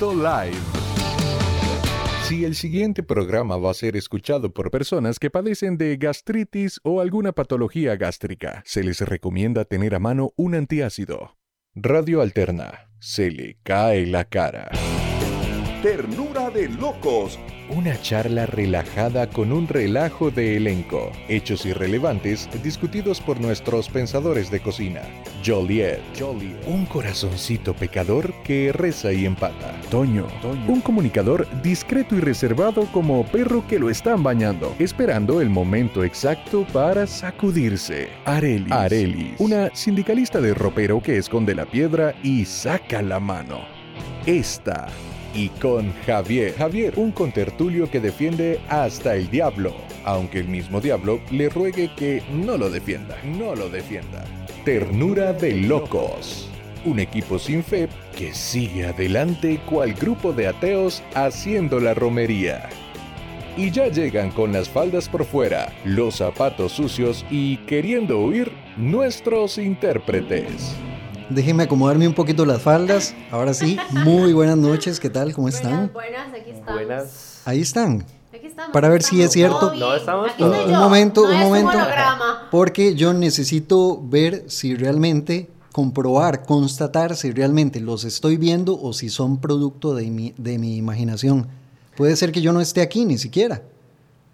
Live. Si el siguiente programa va a ser escuchado por personas que padecen de gastritis o alguna patología gástrica, se les recomienda tener a mano un antiácido. Radio Alterna. Se le cae la cara. Ternura de locos. Una charla relajada con un relajo de elenco. Hechos irrelevantes discutidos por nuestros pensadores de cocina. Joliet. Un corazoncito pecador que reza y empata. Toño. Un comunicador discreto y reservado como perro que lo están bañando, esperando el momento exacto para sacudirse. Arelis. Arelis. Una sindicalista de ropero que esconde la piedra y saca la mano. Esta y con Javier. Javier, un contertulio que defiende hasta el diablo, aunque el mismo diablo le ruegue que no lo defienda, no lo defienda. Ternura de locos. Un equipo sin fe que sigue adelante cual grupo de ateos haciendo la romería. Y ya llegan con las faldas por fuera, los zapatos sucios y queriendo huir nuestros intérpretes. Déjenme acomodarme un poquito las faldas. Ahora sí, muy buenas noches. ¿Qué tal? ¿Cómo están? Buenas, buenas, aquí estamos. Buenas. Ahí están. Aquí estamos. Para ver si es cierto. No, estamos Aquí todos. Un yo. momento, No un momento. Porque yo necesito ver si realmente, comprobar, constatar si realmente los estoy viendo o si son producto de mi, de mi imaginación. Puede ser que yo no esté aquí ni siquiera.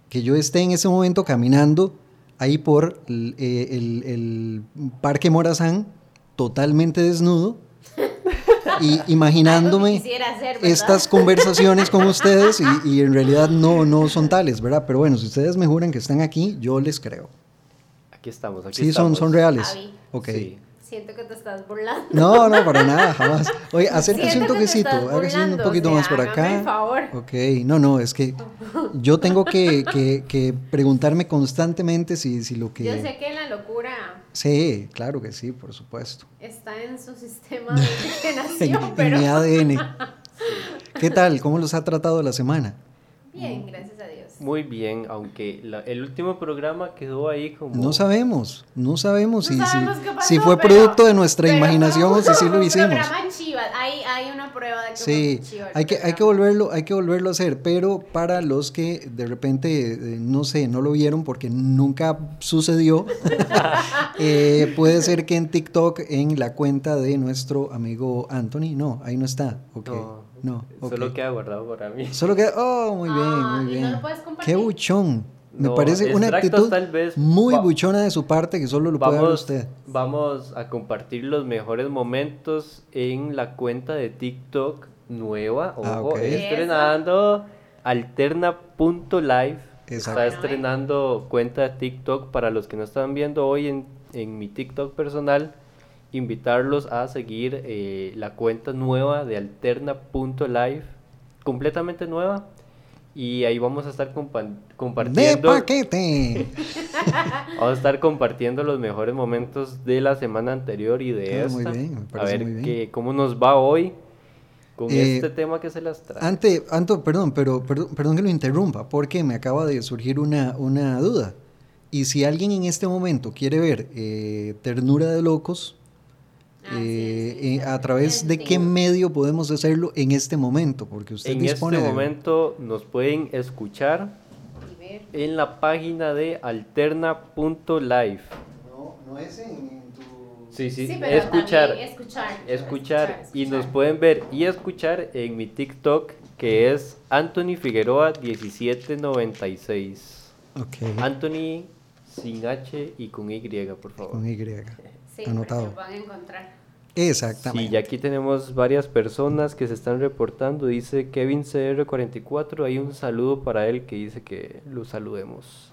Que yo esté en ese momento caminando ahí por el, eh, el- el Parque Morazán, totalmente desnudo, y imaginándome hacer, estas conversaciones con ustedes y, y en realidad no, no son tales, ¿verdad? Pero bueno, si ustedes me juran que están aquí, yo les creo. Aquí estamos, aquí Sí, son, estamos. son reales. Javi. Ok. Sí. Siento que te estás burlando. No, no, para nada, jamás. Oye, acérquese un toquecito, hágase un poquito o sea, más por acá. el favor. Ok, no, no, es que yo tengo que, que- que preguntarme constantemente si, si lo que... Yo sé que la locura Sí, claro que sí, por supuesto. está en su sistema de En, mi ADN. ¿Qué tal? ¿Cómo los ha tratado la semana? bien, gracias. Muy bien, aunque la- el último programa quedó ahí como... No sabemos, no sabemos, No si, si- sabemos qué pasó, si fue pero- producto de nuestra imaginación o si sí lo hicimos. programa chivas. Hay, hay una prueba de que Sí, fue chiva el hay que, hay que volverlo, hay que volverlo a hacer, pero para los que de repente, eh, no sé, no lo vieron porque nunca sucedió, eh, puede ser que en TikTok, en la cuenta de nuestro amigo Anthony, no, ahí no está, ok, No, no. Solo queda guardado para mí. Solo queda, oh, muy bien, Ah, muy ¿y bien. no lo puedes compartir? Qué buchón, me No, parece una actitud tal vez muy va- buchona de su parte que solo lo puede ver Vamos, usted. vamos a compartir los mejores momentos en la cuenta de TikTok nueva. Ah, Ojo, ok. estrenando alterna.live. Está estrenando cuenta de TikTok para los que no están viendo hoy en, en mi TikTok personal. Invitarlos a seguir eh, la cuenta nueva de alterna.live, completamente nueva. Y ahí vamos a estar compa- De compartiendo. paquete. Vamos a estar compartiendo los mejores momentos de la semana anterior y de Ah, esta. muy bien, me a ver muy bien. cómo nos va hoy con Eh, este tema que se las trae. Ante, Anto, perdón, pero perdón, perdón que lo interrumpa, porque me acaba de surgir una, una duda. Y si alguien en este momento quiere ver eh, Ternura de Locos, eh, sí, eh, sí, ¿a través de qué sí. medio podemos hacerlo en este momento? Porque usted en dispone este de- momento nos pueden escuchar en la página de alterna.live. No, no es en, tu... Sí, sí, Sí, pero escuchar, escuchar, escuchar y nos pueden ver y escuchar en mi TikTok que es Anthony Figueroa 1796. Ok, Anthony sin H y con Y, por favor. con Y. Sí, Anotado. van a encontrar. Exactamente. Sí, y aquí tenemos varias personas que se están reportando. Dice Kevin CR44. Hay un saludo para él que dice que lo saludemos.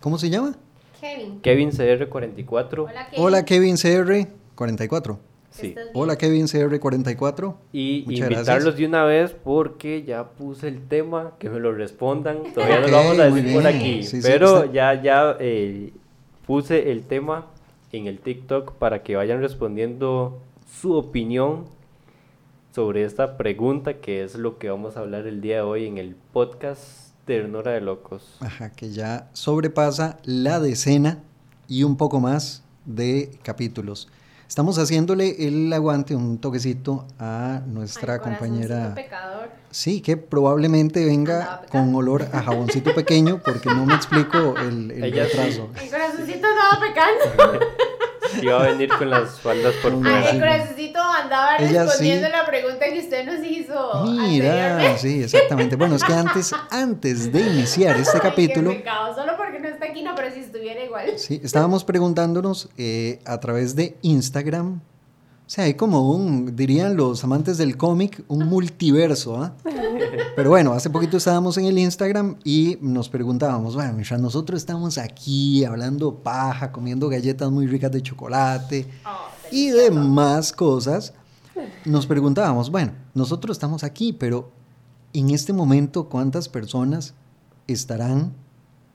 ¿Cómo se llama? Kevin. Kevin CR44. Hola, Kevin. Hola Kevin CR44. Que Sí. Hola Kevin CR44. Y Muchas invitarlos gracias. de una vez porque ya puse el tema, que me lo respondan. Todavía no lo vamos a decir por aquí. Sí, pero ya, ya eh, puse el tema en el TikTok para que vayan respondiendo su opinión sobre esta pregunta que es lo que vamos a hablar el día de hoy en el podcast Ternura de Locos. Ajá, que ya sobrepasa la decena y un poco más de capítulos. Estamos haciéndole el aguante, un toquecito a nuestra Ay, compañera. pecador. Sí, que probablemente venga con olor a jaboncito pequeño, porque no me explico el, el Ella sí. retraso. El corazoncito andaba pecando. Va a venir con las faldas por Ay, Ay, fuera. el corazoncito andaba Ella respondiendo sí. la pregunta que usted nos hizo. Mira, sí, exactamente. Bueno, es que antes, antes de iniciar este Ay, qué capítulo, pecado, solo porque no está aquí, no, pero si estuviera igual. sí, estábamos preguntándonos eh, a través de Instagram. O sea, hay como un, dirían los amantes del cómic, un multiverso, ¿ah? Pero bueno, hace poquito estábamos en el Instagram y nos preguntábamos, bueno, mientras nosotros estamos aquí hablando paja, comiendo galletas muy ricas de chocolate Oh, y demás cosas, nos preguntábamos, bueno, nosotros estamos aquí, pero en este momento, ¿cuántas personas estarán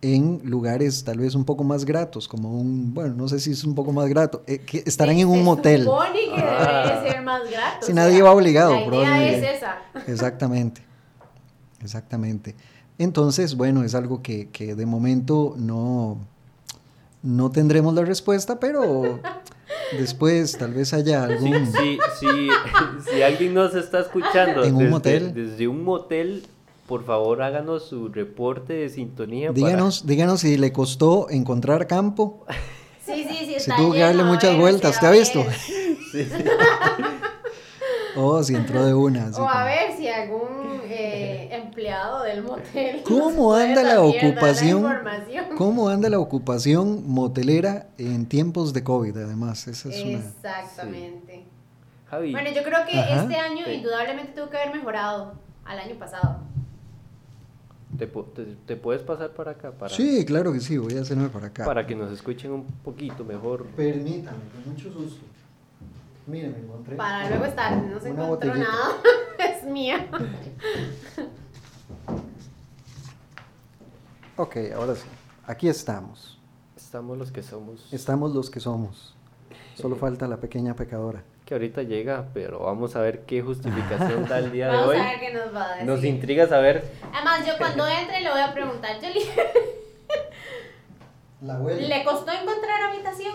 en lugares tal vez un poco más gratos, como un, bueno, no sé si es un poco más grato, eh, que estarán Se- en un se motel? supone que debería ser más grato. Si o nadie sea, va obligado, La idea probablemente. es esa. Exactamente, exactamente. Entonces, bueno, es algo que, que de momento no, no tendremos la respuesta, pero después tal vez haya Sí, algún... sí, sí, si alguien nos está escuchando ¿En un desde, motel? desde un motel, por favor háganos su reporte de sintonía. para- Díganos, díganos si le costó encontrar campo, Sí, sí, sí. si está tuvo que darle muchas ver, vueltas, si ¿te ha visto? Sí, sí. O si entró de una. O a ver si algún eh, empleado del motel. ¿Cómo anda la ocupación? ¿Cómo anda la ocupación motelera en tiempos de COVID? Además, esa es una... Exactamente. Javi, Bueno, yo creo que Ajá. este año Sí. indudablemente tuvo que haber mejorado al año pasado. ¿Te, pu- te- te puedes pasar para acá? Para, Sí, claro que sí, voy a hacerme para acá. para que nos escuchen un poquito mejor. Permítame, con mucho susto. Miren, me encontré. Para luego estar, no se encontró botellita. nada. es mía. Ok, ahora sí. Aquí estamos. Estamos los que somos. Estamos los que somos. Solo falta la pequeña pecadora. Que ahorita llega, pero vamos a ver qué justificación da el día de Vamos hoy. a ver qué nos va a decir. Nos intriga saber. Además, yo cuando entre le voy a preguntar, Jolie, La abuela. ¿le costó encontrar habitación?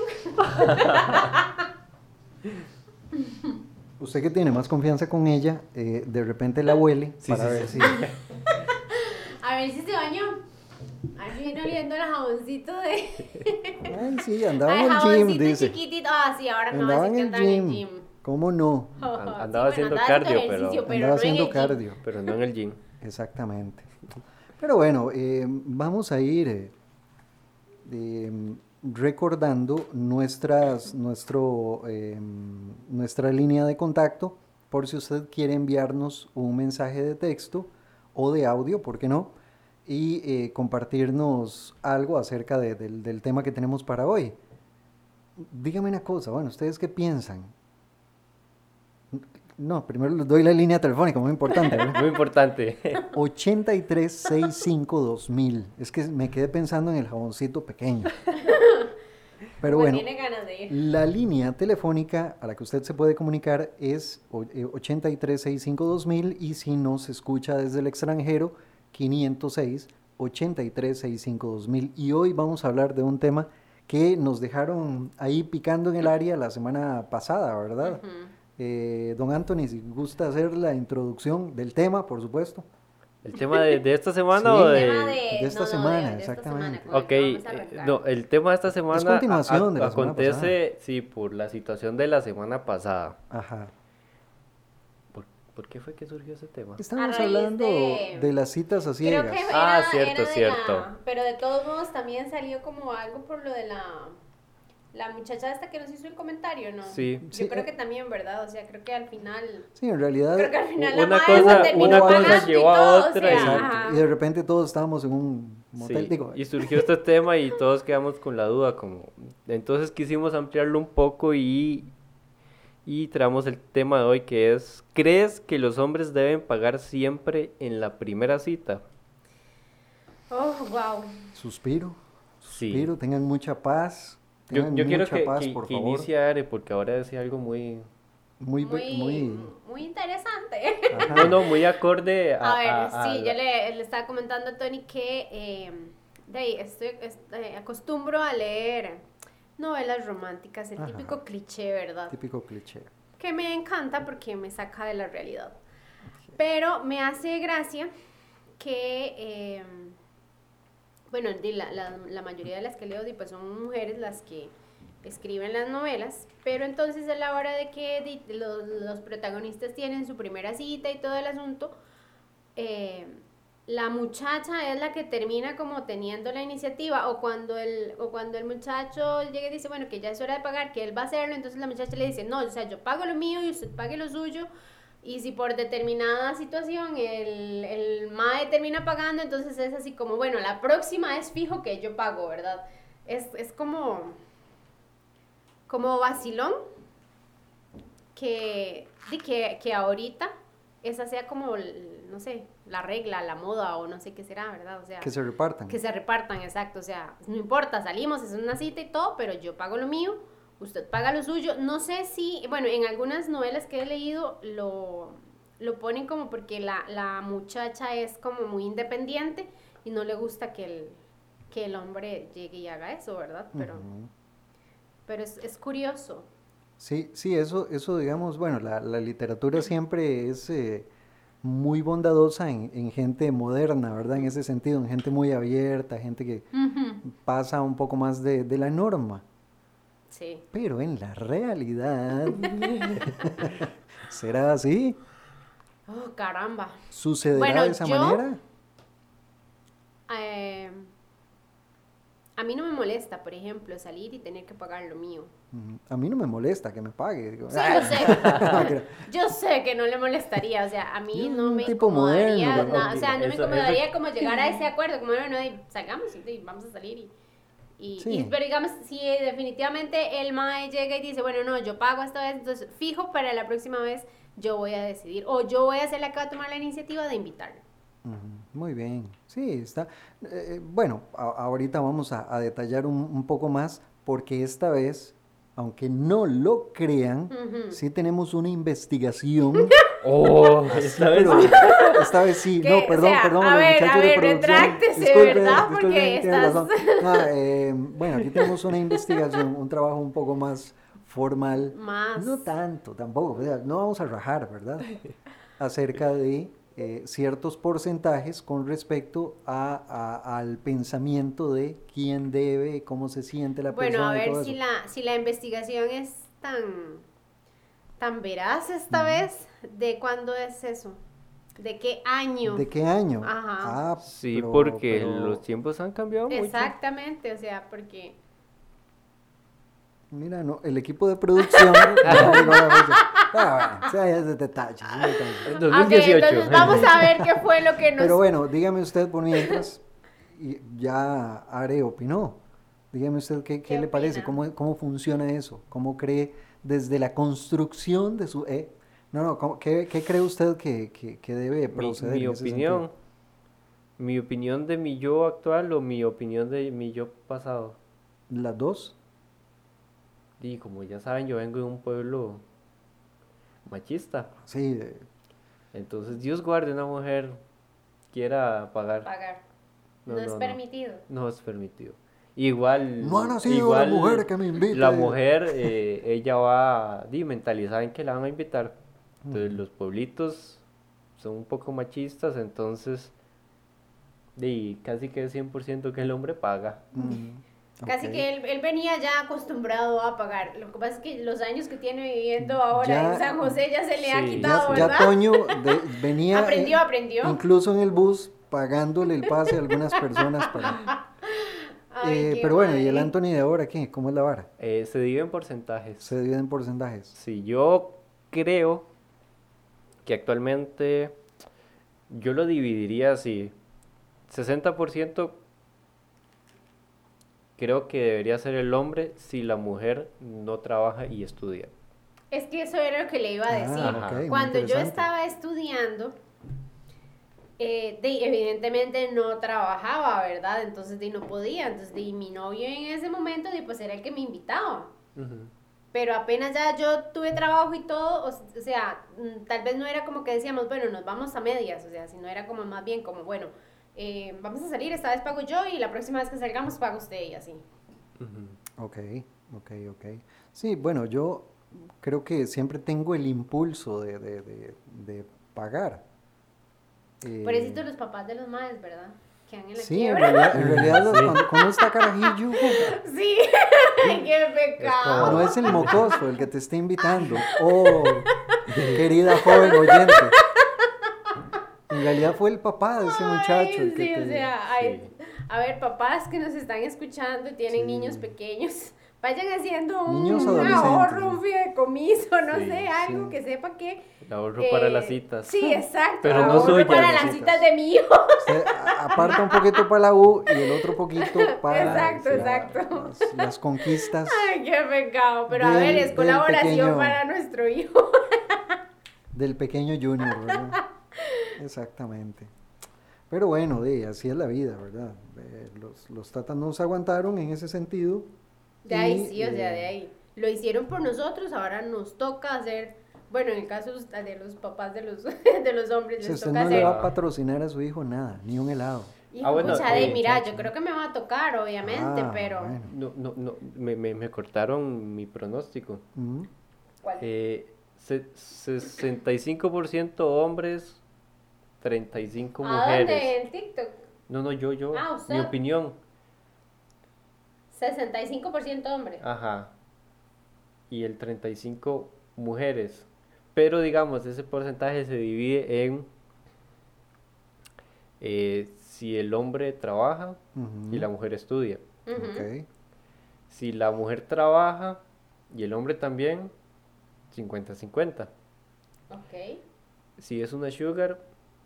Usted que tiene más confianza con ella, eh, de repente la huele Sí, para sí, ver sí. si... A ver si se bañó. A si viene oliendo el jaboncito de... Ay, sí, Ay, andaba en el gym, dice. chiquitito. Ah, sí, ahora así en que el andaba en el gym. ¿Cómo no? Sí, andaba haciendo cardio, pero- Andaba no en haciendo el gym. cardio. Pero no en el gym. Exactamente. Pero bueno, eh, vamos a ir eh, eh, recordando nuestras, nuestro, eh, nuestra línea de contacto por si usted quiere enviarnos un mensaje de texto o de audio, ¿por qué no? Y eh, compartirnos algo acerca de- del, del tema que tenemos para hoy. Dígame una cosa, bueno, ¿ustedes qué piensan? No, primero les doy la línea telefónica, muy importante. ¿verdad? Muy importante. 8365-2000. Es que me quedé pensando en el jaboncito pequeño. Pero Pues bueno, tiene ganas de ir. la línea telefónica a la que usted se puede comunicar es o- eh, 8365-2000 y si nos escucha desde el extranjero, 506 8365-2000. Y hoy vamos a hablar de un tema que nos dejaron ahí picando en el área la semana pasada, ¿verdad? Eh, don Anthony, si gusta hacer la introducción del tema, por supuesto. ¿El tema de, de esta semana Sí. o El de.? Tema de, de esta no, no, semana, de esta exactamente. semana Ok, eh, no, el tema de esta semana continuación a- de la semana acontece, sí, por la situación de la semana pasada. Ajá. ¿Por, por qué fue que surgió ese tema? Estamos hablando de... de- las citas a Creo ciegas. Ah, cierto, era cierto. la- pero de todos modos también salió como algo por lo de la la muchacha esta que nos hizo el comentario, ¿no? Sí. Yo Sí, creo eh. que también, ¿verdad? O sea, creo que al final Sí, en realidad. creo que al final la Una madre cosa- una cosa llevó a o otra sea, y- de repente todos estábamos en un motel. Sí, Digo, y surgió este tema y todos quedamos con la duda, como entonces quisimos ampliarlo un poco y y traemos el tema de hoy que es ¿crees que los hombres deben pagar siempre en la primera cita? Oh, wow. suspiro. Sí. Suspiro, tengan mucha paz. Yo, Tengan yo quiero que, paz, que- por que favor. inicie Are porque ahora decía algo muy Muy, Muy, muy. muy, interesante. ajá. no, no, muy acorde a, A ver, a- a sí, la- yo le, le estaba comentando a Tony que eh, de ahí, estoy, est- eh, acostumbro a leer novelas románticas, el Ajá. típico cliché, ¿verdad? Típico cliché. que me encanta porque me saca de la realidad. Pero me hace gracia que, eh, bueno, la, la- la mayoría de las que leo pues son mujeres las que escriben las novelas, pero entonces a la hora de que los, los protagonistas tienen su primera cita y todo el asunto, eh, la muchacha es la que termina como teniendo la iniciativa o cuando el o cuando el muchacho llega y dice bueno que ya es hora de pagar que él va a hacerlo entonces la muchacha le dice no o sea yo pago lo mío y usted pague lo suyo y si por determinada situación el, el MAE termina pagando entonces es así como bueno la próxima es fijo que yo pago verdad es, es como como vacilón que, di que, que ahorita esa sea como, no sé, la regla, la moda o no sé qué será, ¿verdad? O sea, Que se repartan. que se repartan, exacto. O sea, no importa, salimos, es una cita y todo, pero yo pago lo mío, usted paga lo suyo. No sé si, bueno, en algunas novelas que he leído lo, lo ponen como porque la, la muchacha es como muy independiente y no le gusta que el, que el hombre llegue y haga eso, ¿verdad? Pero, pero es, es curioso. Sí, sí, eso, eso digamos, bueno, la, la literatura siempre es eh, muy bondadosa en, en gente moderna, ¿verdad? En ese sentido, en gente muy abierta, gente que pasa un poco más de, de la norma. Sí. Pero en la realidad, ¿será así? Oh, caramba. ¿Sucederá Bueno, de esa yo- manera? Eh, a mí no me molesta, por ejemplo, salir y tener que pagar lo mío. A mí no me molesta que me pague. Sí, "Ah". yo sé. No, creo- Yo sé que no le molestaría, o sea, a mí Yo, no un me tipo incomodaría, moderno, ¿verdad? o sea, no me incomodaría eso- como llegar a ese acuerdo, como bueno, y salgamos y vamos a salir y, y, Sí. y- pero digamos, si definitivamente el mae llega y dice, bueno, no, yo pago esta vez, entonces fijo para la próxima vez yo voy a decidir, o yo voy a ser la que va a tomar la iniciativa de invitarlo. Muy bien, sí, está. eh, bueno, a- ahorita vamos a, a detallar un, un poco más porque esta vez, aunque no lo crean, sí tenemos una investigación. Oh, esta vez pero sí. esta vez sí, no, o perdón, sea, perdón, a los ver, a muchachos de ver, retráctese, ¿verdad? Porque estás- eh, bueno, aquí tenemos una investigación, un trabajo un poco más formal. Más. No tanto, tampoco, o sea, no vamos a rajar, ¿verdad? Acerca de eh, ciertos porcentajes con respecto a, a- al pensamiento de quién debe, cómo se siente la Bueno, persona. a y ver si la, si la investigación es tan, tan veraz esta vez, ¿de cuándo es eso? ¿De qué año? ¿De qué año? Ajá. Ah, Sí, pero- porque pero, los tiempos han cambiado mucho. Exactamente, o sea, porque... Mira, no, el equipo de producción. no, ah, bueno, o sea, es de detalles, es de detalles. En Ok, 2018. entonces vamos a ver qué fue lo que nos... Pero bueno, dígame usted por mientras, y ya Are opinó. Dígame usted qué, qué ¿Qué le parece, cómo, cómo funciona eso, cómo cree desde la construcción de su... eh, no, no, ¿cómo- qué, qué cree usted que, que- que debe mi, proceder? mi ese opinión. sentido? Mi opinión de mi yo actual o mi opinión de mi yo pasado. ¿Las dos? Y como ya saben, yo vengo de un pueblo machista. Sí, Entonces, Dios guarde una mujer quiera pagar. Pagar. No, No, no, es no. permitido. No es permitido. Igual. No ha nacido igual la mujer que me invite. La mujer, eh, ella va di, mentalizada en que la van a invitar. Entonces, los pueblitos son un poco machistas, entonces. di, casi que es 100% que el hombre paga. mm, Casi que él, él venía ya acostumbrado a pagar. Lo que pasa es que los años que tiene viviendo ahora Ya- en San José ya se le ha Sí. quitado, Ya, ya ¿verdad? Toño de- venía... aprendió, eh, aprendió. Incluso en el bus, pagándole el pase a algunas personas para... Ay, Eh, pero bueno, ¿y el. Anthony de ahora qué? ¿Cómo es la vara? Eh, se divide en porcentajes. Se divide en porcentajes. Si yo creo que actualmente yo lo dividiría así. 60% creo que debería ser el hombre si la mujer no trabaja y estudia. Es que eso era lo que le iba a Ah, decir. Cuando yo estaba estudiando, eh, de- evidentemente no trabajaba, ¿verdad? Entonces de, no podía. Entonces de, mi novio en ese momento de, pues era el que me invitaba. Pero apenas ya yo tuve trabajo y todo, o sea, mm, tal vez no era como que decíamos, bueno, nos vamos a medias, o sea, sino era como más bien como, bueno, eh, vamos a salir, esta vez pago yo y la próxima vez que salgamos pago usted y así. Ujú. Ok. Ok, ok. Sí, bueno, yo creo que siempre tengo el impulso de, de, de, de pagar. Eh, Por eso los papás de los madres, ¿verdad? Que en la Sí, en realidad, en realidad los- cuando, cuando está carajillo, Sí, qué pecado. no es el mocoso el que te está invitando. Oh, querida joven oyente. En realidad fue el papá de ese muchacho. Ay, el que sí, o te- sea, ay, a ver, papás que nos están escuchando y tienen niños pequeños, vayan haciendo un, Niños un ahorro, un fideicomiso, no Sí, sé, algo sí. que sepa que... El ahorro eh, para las citas. Sí, exacto. Pero no ahorro suyas, para las citas. citas de mi hijo. Usted a- aparta un poquito para la U y el otro poquito para Exacto, la- exacto. Las, las conquistas. Ay, qué pecado. Pero a Del- ver, es colaboración pequeño. para nuestro hijo. del pequeño Junior, ¿verdad? Exactamente. Pero bueno, de, así es la vida, ¿verdad? Los, los tatas nos aguantaron en ese sentido. De ahí y, sí, o sea, eh, de ahí. Lo hicieron por nosotros, ahora nos toca hacer, bueno, en el caso de los papás de los, de los hombres, Si les usted toca no le hacer... va a patrocinar a su hijo nada, ni un helado. Hijo, Ah, bueno, de, eh, mira, chacho. yo creo que me va a tocar, obviamente, Ah, pero... bueno. No, no, no, me, me, me cortaron mi pronóstico. Mm. ¿Cuál? Eh, se- 65% hombres, 35 ¿A mujeres. dónde? ¿En TikTok? No, no, yo, yo. Ah, usted. Mi opinión. 65% hombre. Ajá. Y el 35 mujeres. Pero digamos, ese porcentaje se divide en eh, si el hombre trabaja y Ujú. la mujer estudia. Ujú. Ok. Si la mujer trabaja y el hombre también, 50-50. Ok. Si es una sugar,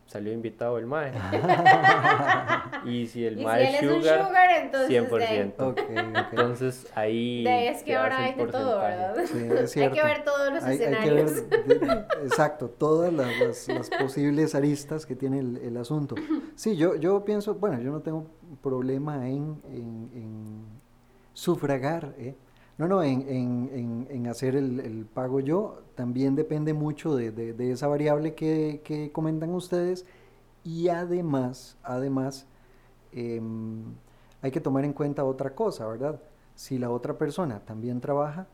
salió invitado el mae. y si el si mae él es sugar, sugar, entonces... de ahí- 100%. Ok, ok. Entonces ahí. de es que ahora hay de todo. ¿verdad? Sí, es hay cierto. que ver todos los Hay- hay que escenarios. ver de- exacto, todas las, las- las posibles aristas que tiene el, el asunto. Sí, yo, yo pienso, bueno, yo no tengo problema en, en- en sufragar, ¿eh? No, no, en, en- en- hacer el, el pago yo, también depende mucho de, de- de esa variable que, que comentan ustedes y además, además, em, hay que tomar en cuenta otra cosa, ¿verdad? Si la otra persona también trabaja,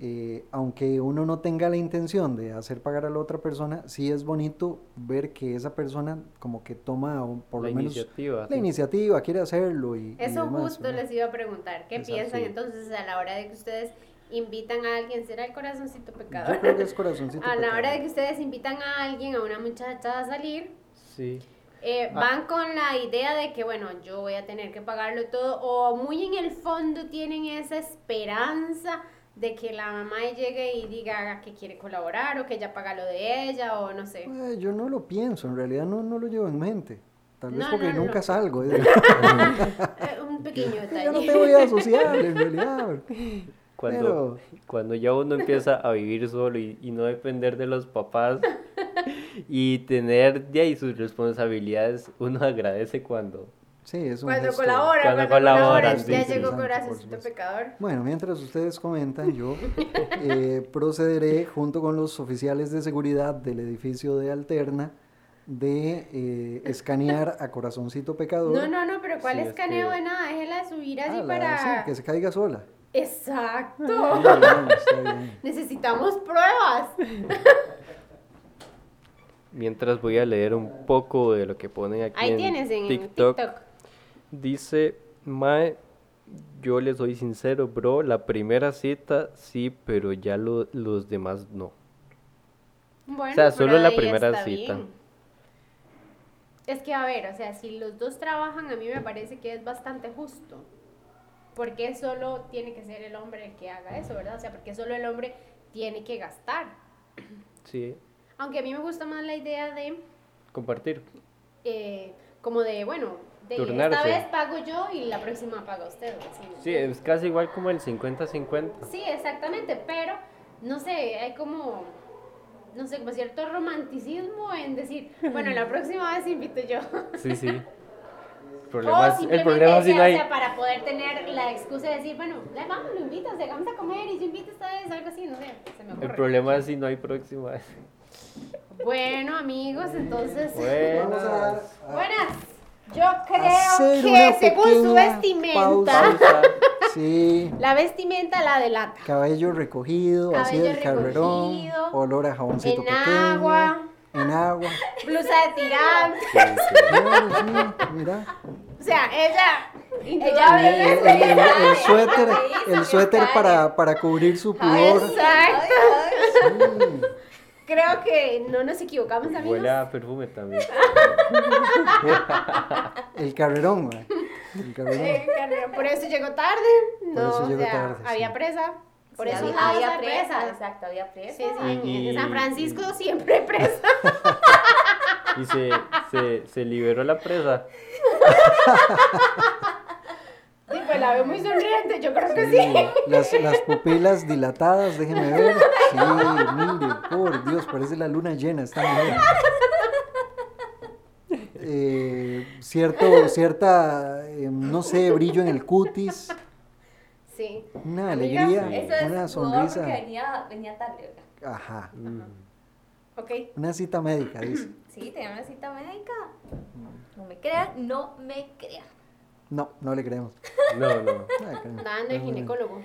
eh, aunque uno no tenga la intención de hacer pagar a la otra persona, sí es bonito ver que esa persona como que toma un- por la lo menos iniciativa. la sí. iniciativa, quiere hacerlo y, y Eso demás, justo ¿verdad? les iba a preguntar. ¿Qué Exacto. piensan entonces a la hora de que ustedes invitan a alguien? ¿Será el corazoncito pecador? Yo creo que es corazoncito. a la hora de que ustedes invitan a alguien, a una muchacha a salir, Sí. eh, Ah. van con la idea de que, bueno, yo voy a tener que pagarlo todo, o muy en el fondo tienen esa esperanza de que la mamá llegue y diga que quiere colaborar, o que ella paga lo de ella, o no sé. Eh, yo no lo pienso, en realidad no, no lo llevo en mente. Tal vez No, porque no, nunca no. salgo. ¿eh? Eh, un pequeño yo no detalle. tengo vida social, en realidad. Cuando, cuando ya uno empieza a vivir solo y, y no depender de los papás y tener de ahí sus responsabilidades, uno agradece cuando... Sí, es un Cuando gesto- colabora, Cuando colabora, sí, ya llegó corazoncito pecador. Bueno, mientras ustedes comentan, yo eh, procederé junto con los oficiales de seguridad del edificio de Alterna de eh, escanear a Corazoncito Pecador. No, no, no, pero ¿cuál Sí, es escaneo que- de nada? Déjela subir así Ah, la- para... sí, que se caiga sola. Exacto. Bien, bien. Necesitamos pruebas. Mientras voy a leer un poco de lo que ponen aquí Ahí en tienes en TikTok. TikTok. Dice, Mae, yo le soy sincero, bro, la primera cita sí, pero ya lo- los demás no. Bueno, O sea, solo la primera cita. bien. Es que, a ver, o sea, si los dos trabajan, a mí me parece que es bastante justo. Porque solo tiene que ser el hombre el que haga eso, ¿verdad? O sea, porque solo el hombre tiene que gastar. Sí, Aunque a mí me gusta más la idea de, compartir. eh, como de, bueno, de esta vez pago yo y la próxima paga usted. así, ¿me Sí, es casi igual como el 50-50. Sí, exactamente, pero no sé, hay como, no sé, como cierto romanticismo en decir, bueno, la próxima vez invito yo. Sí, sí. El o problema, es, el problema o si no hay... o para poder tener la excusa de decir, bueno, vamos, lo invitas, vamos a comer y yo invito esta vez, algo así, no sé, se me El problema es si no hay próxima vez. Bueno, amigos, entonces, a Buenas. a- buenas. Yo creo que según su vestimenta, pausa. Sí, La vestimenta la delata. cabello recogido, así Cabello del carrerón, olor a jaboncito en pequeño. agua. En agua. Blusa de tirante. Sí, sí. Claro, sí, mira. O sea, ella. El, Indudablemente. el- el- el suéter, el suéter para, para cubrir su pudor. Exacto. Sí. Creo que no nos equivocamos, amigos. Huele a perfume también. El carrerón, güey. El carrerón. Por eso llegó tarde. No, Por eso o sea, tarde, había sí. presa. Por Sí, eso había, presa, presa. exacto, había presa. Sí, sí, Y- en San y- Francisco siempre hay presa. Y se, se, se liberó la presa. Sí, pues la veo muy sonriente, yo creo que Sí. Las, las pupilas dilatadas, déjeme ver. Sí, mire, por Dios, parece la luna llena esta mujer. Eh, cierto, cierta, eh, no sé, brillo en el cutis, Sí. una alegría, Eso es una porque sonrisa. venía, venía tarde, ¿verdad? Ajá, Ok. una cita médica, dice. Sí, tenía una cita médica. No me crean, no me crean. No, no le creemos. No, no. No le creemos. Ginecólogo.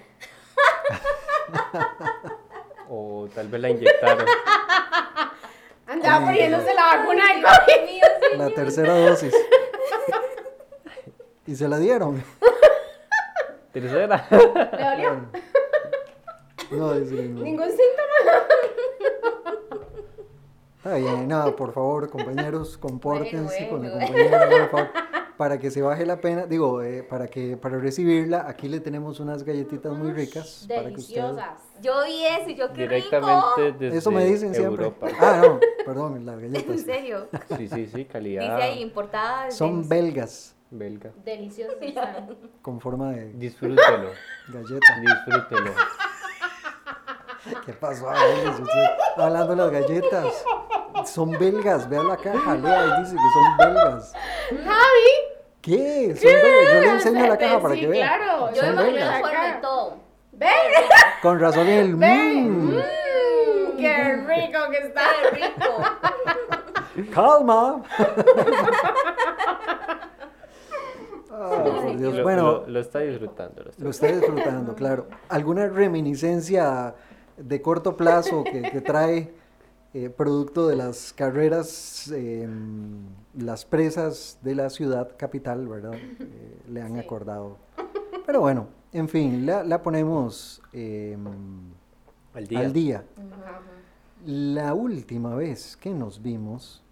O tal vez la inyectaron. Andaba poniéndose la vacuna del COVID. La tercera dosis. Y se la dieron. Tercera. ¿Le dolió? No. Ningún síntoma. Está bien, nada, por favor, compañeros, compórtense Bueno, con la compañera, por favor, para que se baje la pena, digo, eh, para que para recibirla, aquí le tenemos unas galletitas muy ricas para que. Deliciosas. Yo vi eso y yo qué Directamente rico. desde Eso me dicen siempre. Europa. Ah, no, perdón, las En galletas. serio. Sí, sí, sí, Dice calidad ahí, importada. desde- Son belgas belga. Deliciosas. con forma de Disfrútelo, galleta. disfrútelo. ¿Qué pasó? Hablando de las galletas. Son belgas, vea la caja, lea y dice que son belgas. Javi. ¿Qué? Son. Yo le enseño la caja Sí, para que vea. claro. Yo Son me imagino belgas. la forma de todo. ¡Ven! Con razón el ¡Ven! mmm. Mm, ¡Qué rico que está! Qué rico. Calma. Por Dios. Lo, Bueno, lo- lo está disfrutando. Lo está lo está disfrutando, claro. ¿Alguna reminiscencia de corto plazo que, que trae eh, producto de las carreras, eh, las presas de la ciudad capital, verdad? Eh, le han acordado. Pero bueno, en fin, la, la ponemos eh, Al día. al día. La última vez que nos vimos,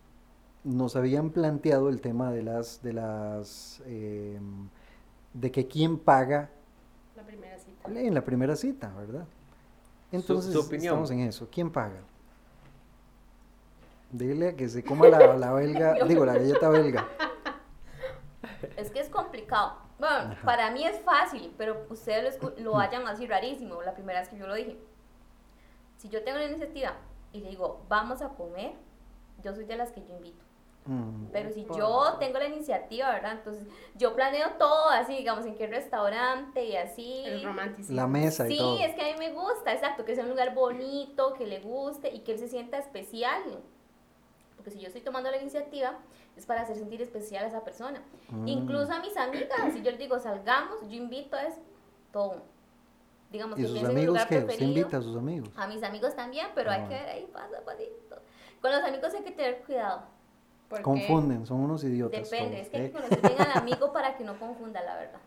nos habían planteado el tema de las, de las, eh, de que quién paga La primera cita. en la primera cita, ¿verdad? Entonces su opinión. estamos en eso. ¿Quién paga? Dile a que se coma la, la belga, digo la galleta belga. Es que es complicado. Bueno, para mí es fácil, pero ustedes lo, lo hayan así rarísimo. La primera vez que yo lo dije. Si yo tengo una iniciativa y le digo, vamos a comer, yo soy de las que yo invito. Mm, Pero si yo tengo la iniciativa, ¿verdad? Entonces yo planeo todo así, digamos, en qué restaurante y así. El romanticismo. la mesa y Sí, todo. es que a mí me gusta, exacto, que sea un lugar bonito, que le guste y que él se sienta especial. Porque si yo estoy tomando la iniciativa, es para hacer sentir especial a esa persona. Mm. Incluso a mis amigas, si yo les digo salgamos, yo invito a eso, todo. Digamos ¿Y que sus amigos lugar qué? ¿Usted invita a sus amigos? A mis amigos también, pero hay Ah. que ver ahí paso a pasito. Con los amigos hay que tener cuidado. Confunden, son unos idiotas. Depende, todos, es que hay ¿eh? que conocer bien al amigo para que no confunda, la verdad.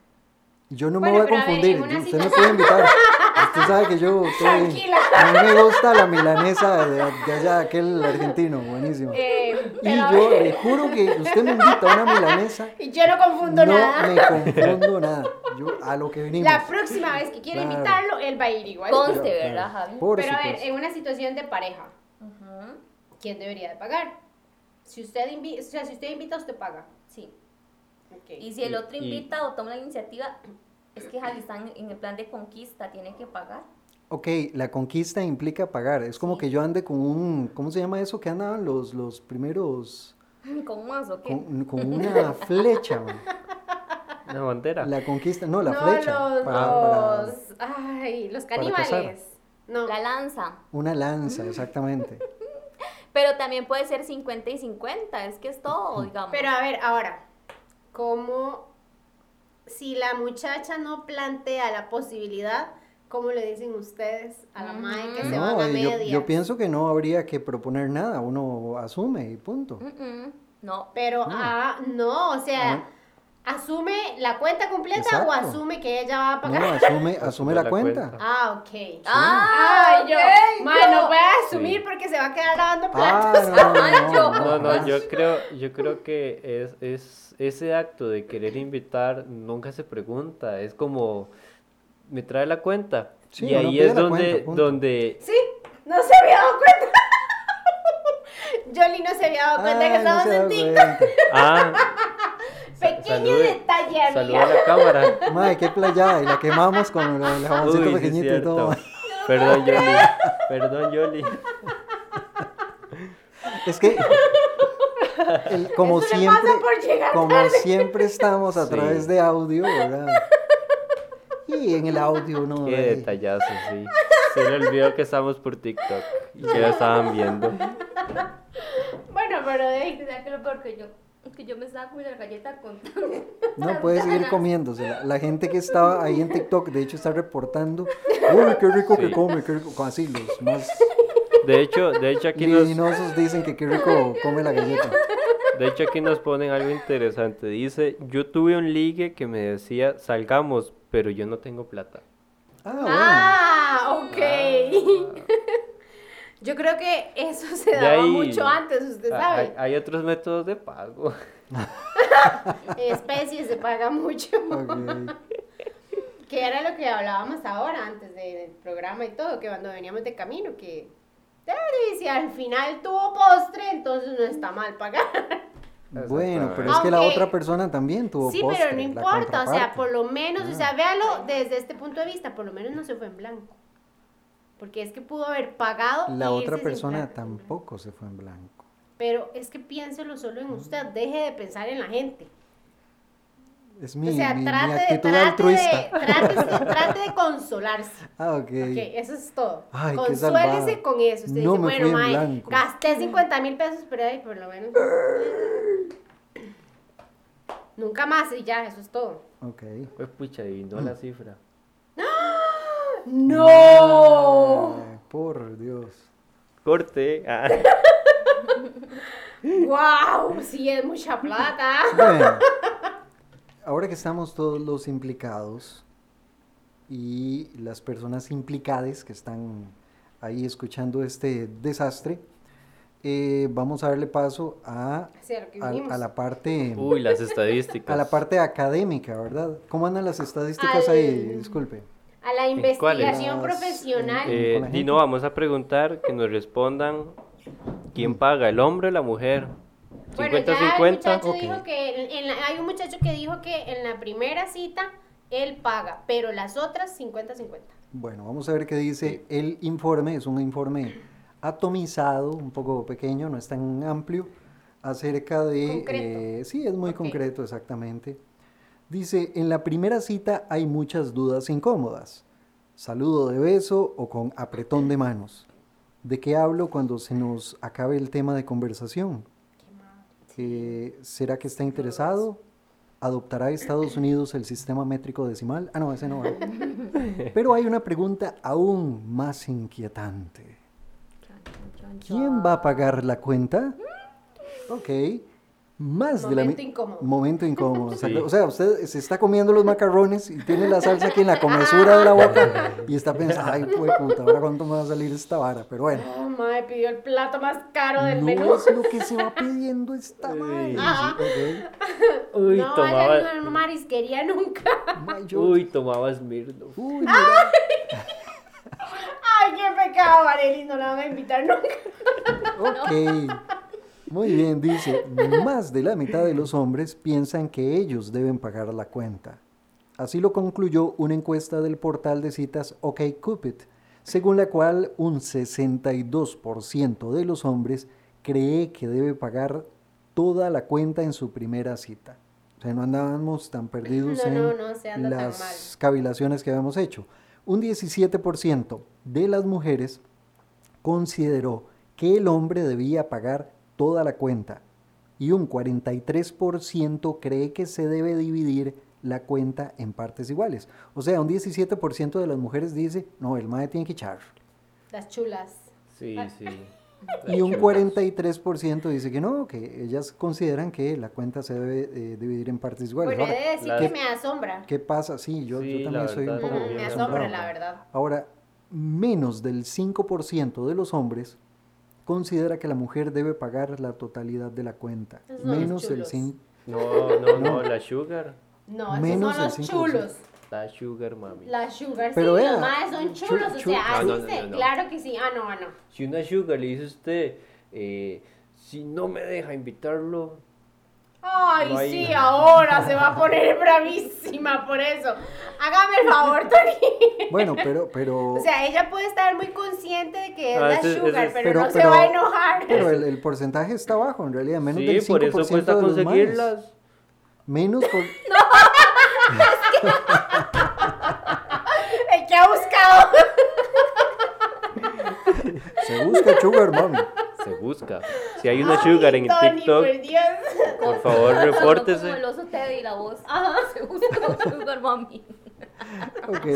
Yo no Bueno, me voy a pero a ver, confundir. usted me puede invitar. Usted sabe que yo estoy- Tranquila. A mí me gusta la milanesa de, de allá, aquel argentino, buenísimo. Eh, y yo le juro que usted me invita a una milanesa. y yo no confundo no nada. me confundo nada. Yo a lo que venimos. La próxima vez que quiera Claro. invitarlo, él va a ir igual. Conste, Claro, ¿verdad. Javi? Por Pero a ver, en una situación de pareja, ¿quién debería de pagar? Si usted, invi- o sea, si usted invita, usted paga. Sí. Ok. Y si el otro y- invita o toma la iniciativa, es que Javi está en, el plan de conquista, tiene que pagar. Ok, la conquista implica pagar. Es como Sí. que yo ande con un. ¿Cómo se llama eso? Que andaban los, los primeros. ¿Cómo más o qué? Con, con una flecha, man. Una bandera. La conquista. No, la no, flecha. los, para- para- los, ay, los para caníbales. No. La lanza. una lanza, exactamente. Pero también puede ser 50 y 50, es que es todo, digamos. Pero a ver, ahora, ¿cómo si la muchacha no plantea la posibilidad, ¿cómo le dicen ustedes a la madre que se No, van a yo, medias? yo pienso que no habría que proponer nada, uno asume y punto. Mm-mm. No. Pero, ah, no, o sea, ¿asume la cuenta completa o asume que ella va a No, pagar? asume, asume la la cuenta. cuenta. Ah, ok. Ah, Ay, yo, yo. no voy a asumir porque se va a quedar lavando Ah, platos. no, no, no, yo. No, no, no. yo creo, yo creo que es, es ese acto de querer invitar nunca se pregunta, es como me trae la cuenta Sí, y ahí es donde, cuenta, donde Sí, no se había dado cuenta. Jolly no se había dado cuenta que Ay, no se da en TikTok. ah, Pequeño salude- detalle, saluda a amiga. la cámara. Madre, qué playa, y la quemamos con el jaboncito Uy, sí, pequeñito y todo. Perdón, Yoli. Perdón, Yoli. Es que, el- como Eso siempre, pasa por llegar como tarde. siempre estamos a Sí. través de audio, ¿verdad? Y en el audio uno Qué detallazo, sí. Se le olvidó que estamos por TikTok y que lo estaban viendo. Bueno, pero de Ay, ¿sabes qué es lo peor que yo? Que yo me estaba comiendo la galleta con... No puede seguir comiéndose. La, la gente que estaba ahí en TikTok, de hecho, está reportando. Uy, qué rico que come, qué rico. Así, los más De hecho, de hecho aquí nos, libidinosos dicen que qué rico come la galleta. de hecho aquí nos ponen algo interesante. Dice, yo tuve un ligue que me decía, salgamos, pero yo no tengo plata. Ah, bueno. Ah, ok. Yo creo que eso se daba ahí- mucho antes, usted Ah, sabe. Hay, hay otros métodos de pago. En especies se paga mucho. Que era lo que hablábamos ahora, antes de- del programa y todo, que cuando veníamos de camino, que si al final tuvo postre, entonces no está mal pagar. Bueno, pero es que la otra persona también tuvo Sí, postre, pero no importa, o sea, por lo menos, o Ah. sea, véalo desde este punto de vista, por lo menos no se fue en blanco. Porque es que pudo haber pagado. La otra persona tampoco se fue en blanco. Pero es que piénselo solo en usted, deje de pensar en la gente. Es mi, o sea, mi- mi trate, de, actitud trate, de, trate, trate consolarse. Ah, ok. Ok, eso es todo. Ay, Consuélese con eso. Usted No dice, me bueno, fui en mae, blanco". gasté 50 mil pesos, pero ahí por lo menos. Nunca más y ya, eso es todo. Ok. Pues pucha, adivinó la cifra. ¡No! Ay, por Dios. Corte. Ah. ¡Wow! Sí, es mucha plata. Bueno, ahora que estamos todos los implicados y las personas implicadas que están ahí escuchando este desastre, eh, vamos a darle paso a, Sí, a a- la parte Uy, las estadísticas. a la parte académica, ¿verdad? ¿Cómo andan las estadísticas Al- ahí? Disculpe. A la investigación profesional. Eh. Dino, vamos a preguntar que nos respondan quién paga, el hombre o la mujer. Bueno, 50-50. ya el muchacho Ok. dijo que en- en la- hay un muchacho que dijo que en la primera cita él paga, pero las otras 50-50. Bueno, vamos a ver qué dice el informe. Es un informe atomizado, un poco pequeño, no es tan amplio, acerca de... Eh, sí, es muy concreto, exactamente. Dice, en la primera cita hay muchas dudas incómodas. Saludo de beso o con apretón de manos. ¿De qué hablo cuando se nos acabe el tema de conversación? Eh, ¿Será que está interesado? ¿Adoptará Estados Unidos el sistema métrico decimal? Ah, no, ese no va. Pero hay una pregunta aún más inquietante. ¿Quién va a pagar la cuenta? Ok. Más de la Momento mi- incómodo. Momento incómodo. Sí. O sea, usted se está comiendo los macarrones y tiene la salsa aquí en la comesura de la boca y está pensando, ay, fue puta, ahora cuánto me va a salir esta vara. Pero bueno, Oh, madre, pidió el plato más caro del no menú. es lo que se va pidiendo esta madre. Ajá. Ok. Uy, no tomaba. vaya a una marisquería nunca. Uy, tomaba Smirnoff. Uy, mira. Ay, qué pecado, Marely, no la van a invitar nunca. Ok. Muy bien, dice, más de la mitad de los hombres piensan que ellos deben pagar la cuenta. Así lo concluyó una encuesta del portal de citas OkCupid, según la cual un 62% de los hombres cree que debe pagar toda la cuenta en su primera cita. O sea, no andábamos tan perdidos No, en no, no se anda tan las mal. cavilaciones que habíamos hecho. Un 17% de las mujeres consideró que el hombre debía pagar toda la cuenta y un 43% cree que se debe dividir la cuenta en partes iguales. O sea, un 17% de las mujeres dice, no, el mae tiene que echar. Las chulas. Sí, sí. Y un 43% dice que no, que ellas consideran que la cuenta se debe eh, dividir en partes iguales. Bueno, he de decir las- que me asombra. ¿qué pasa? Sí, yo, Sí, yo también soy un poco me asombra, la verdad. Ahora, menos del 5% de los hombres considera que la mujer debe pagar la totalidad de la cuenta. Esos Menos chulos. 5%. No, no, no, la sugar. No, esos Menos son los del 5%. chulos. La sugar, mami. Las sugar, Pero sí, vea, los maes son chu- chulos, o sea, No, así no, no, se- no, no. claro que sí. Ah, no, ah, no. Si una sugar le dice a usted, eh, si no me deja invitarlo, Ay, No sí, ahora se va a poner bravísima por eso. Hágame el favor, Tony. Bueno, pero, pero, O sea, ella puede estar muy consciente de que es Ah, la ese- sugar, ese- pero, pero- no se pero- va a enojar. pero el, el porcentaje está bajo, en realidad, menos sí, del 5% por eso cuesta de los conseguirlas. Menos por... El que ha buscado. Se busca sugar mommy. Se busca. Si hay una sugar en Ay, Tony, TikTok, por Dios. por favor, Sonó como repórtese. el oso Teddy la voz. Se busca sugar mommy.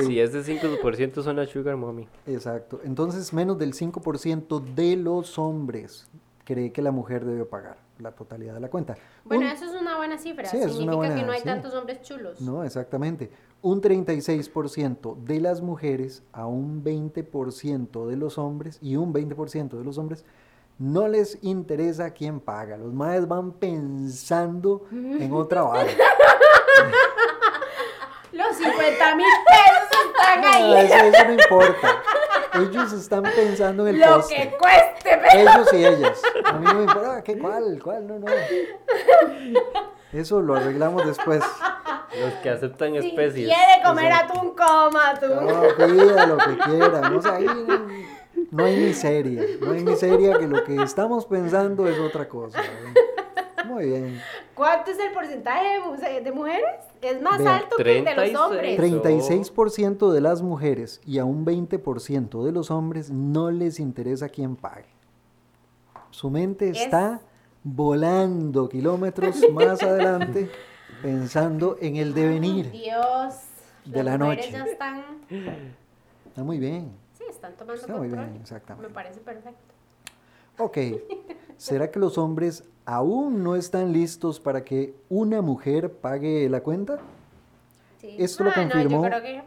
Si es de 5% son las sugar mommy. Exacto. Entonces, menos del 5% de los hombres cree que la mujer debe pagar la totalidad de la cuenta. Bueno, Un- eso es una buena cifra. Sí, Significa buena- que no hay sí. tantos hombres chulos. No, exactamente. Un 36% de las mujeres a un 20% de los hombres y un 20% de los hombres no les interesa quién paga. Los maes van pensando en otra vara. Los 50 mil pesos están No, ahí. eso, eso no importa. Ellos están pensando en el Lo que cueste, pero. Ellos y ellas. A mí no me importa. ¿Qué cuál? ¿Cuál? No, no. Eso lo arreglamos después. Los que aceptan Si especies. quiere comer atún, coma atún. No, pida lo que quiera. No, o sea, ahí no, hay miseria. No hay miseria que lo que estamos pensando es otra cosa. Muy bien. ¿Cuánto es el porcentaje de, mu- de mujeres? Es más Vea, alto que el de los 36. hombres. 36% de las mujeres y a un 20% de los hombres no les interesa quién pague. Su mente Es- está volando kilómetros más adelante pensando en el devenir. Dios. de las la mujeres noche. ya están. Está muy bien. Están tomando Está muy control. bien, exactamente. Me parece perfecto. Ok. ¿Será que los hombres aún no están listos para que una mujer pague la cuenta? Sí. Esto lo Ah, no, confirmó. yo creo que.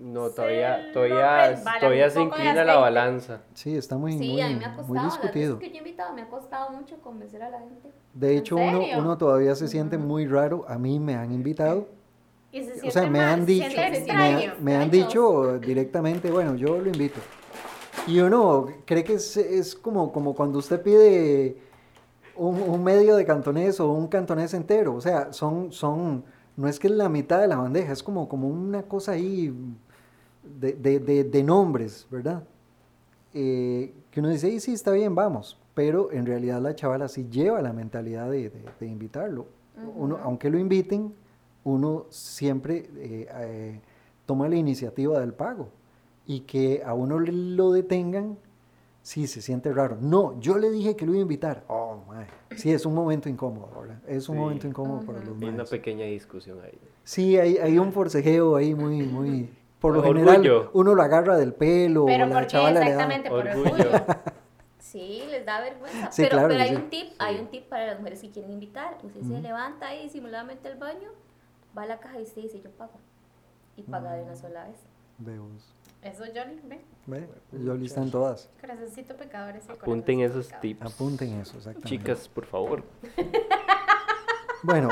No, Se todavía, lo todavía, todavía se inclina la balanza. Sí, está muy, Sí, muy, a mí me ha muy costado. Las discutido. que yo he invitado me ha costado mucho convencer a la gente. De ¿En hecho, uno, uno todavía se siente muy raro. A mí me han invitado. Se O sea, me han dicho, me, me han dicho directamente, bueno, yo lo invito. Y uno cree que es, es como, como cuando usted pide un, un medio de cantonés o un cantonés entero. O sea, son, son, no es que es la mitad de la bandeja, es como, como una cosa ahí de, de- de- de nombres, ¿verdad? Eh, que uno dice, "Y sí, está bien, vamos. Pero en realidad la chavala sí lleva la mentalidad de, de- de invitarlo. uno, aunque lo inviten, uno siempre eh, eh, toma la iniciativa del pago. Y que a uno lo detengan, sí se siente raro. No, yo le dije que lo iba a invitar. Oh, mae. Sí, es un momento incómodo, ¿verdad? Es un Sí. momento incómodo para los Hay una pequeña discusión ahí. Sí, hay, hay un forcejeo ahí muy, muy... Por lo Orgullo. general, uno lo agarra del pelo, Pero o la ¿por qué chavala le da... exactamente? Por Orgullo. Sí, les da vergüenza. Sí, pero claro pero hay sí. un tip, hay un tip para las mujeres que quieren invitar. Usted se levanta ahí disimuladamente al baño, va a la caja y usted dice yo pago. Y paga de una sola vez. Veos. Eso, Johnny, ve. Ve, Yo listan todas. Corazoncito pecador ese Apunten esos tips. Apunten eso, exactamente. Chicas, por favor. Bueno,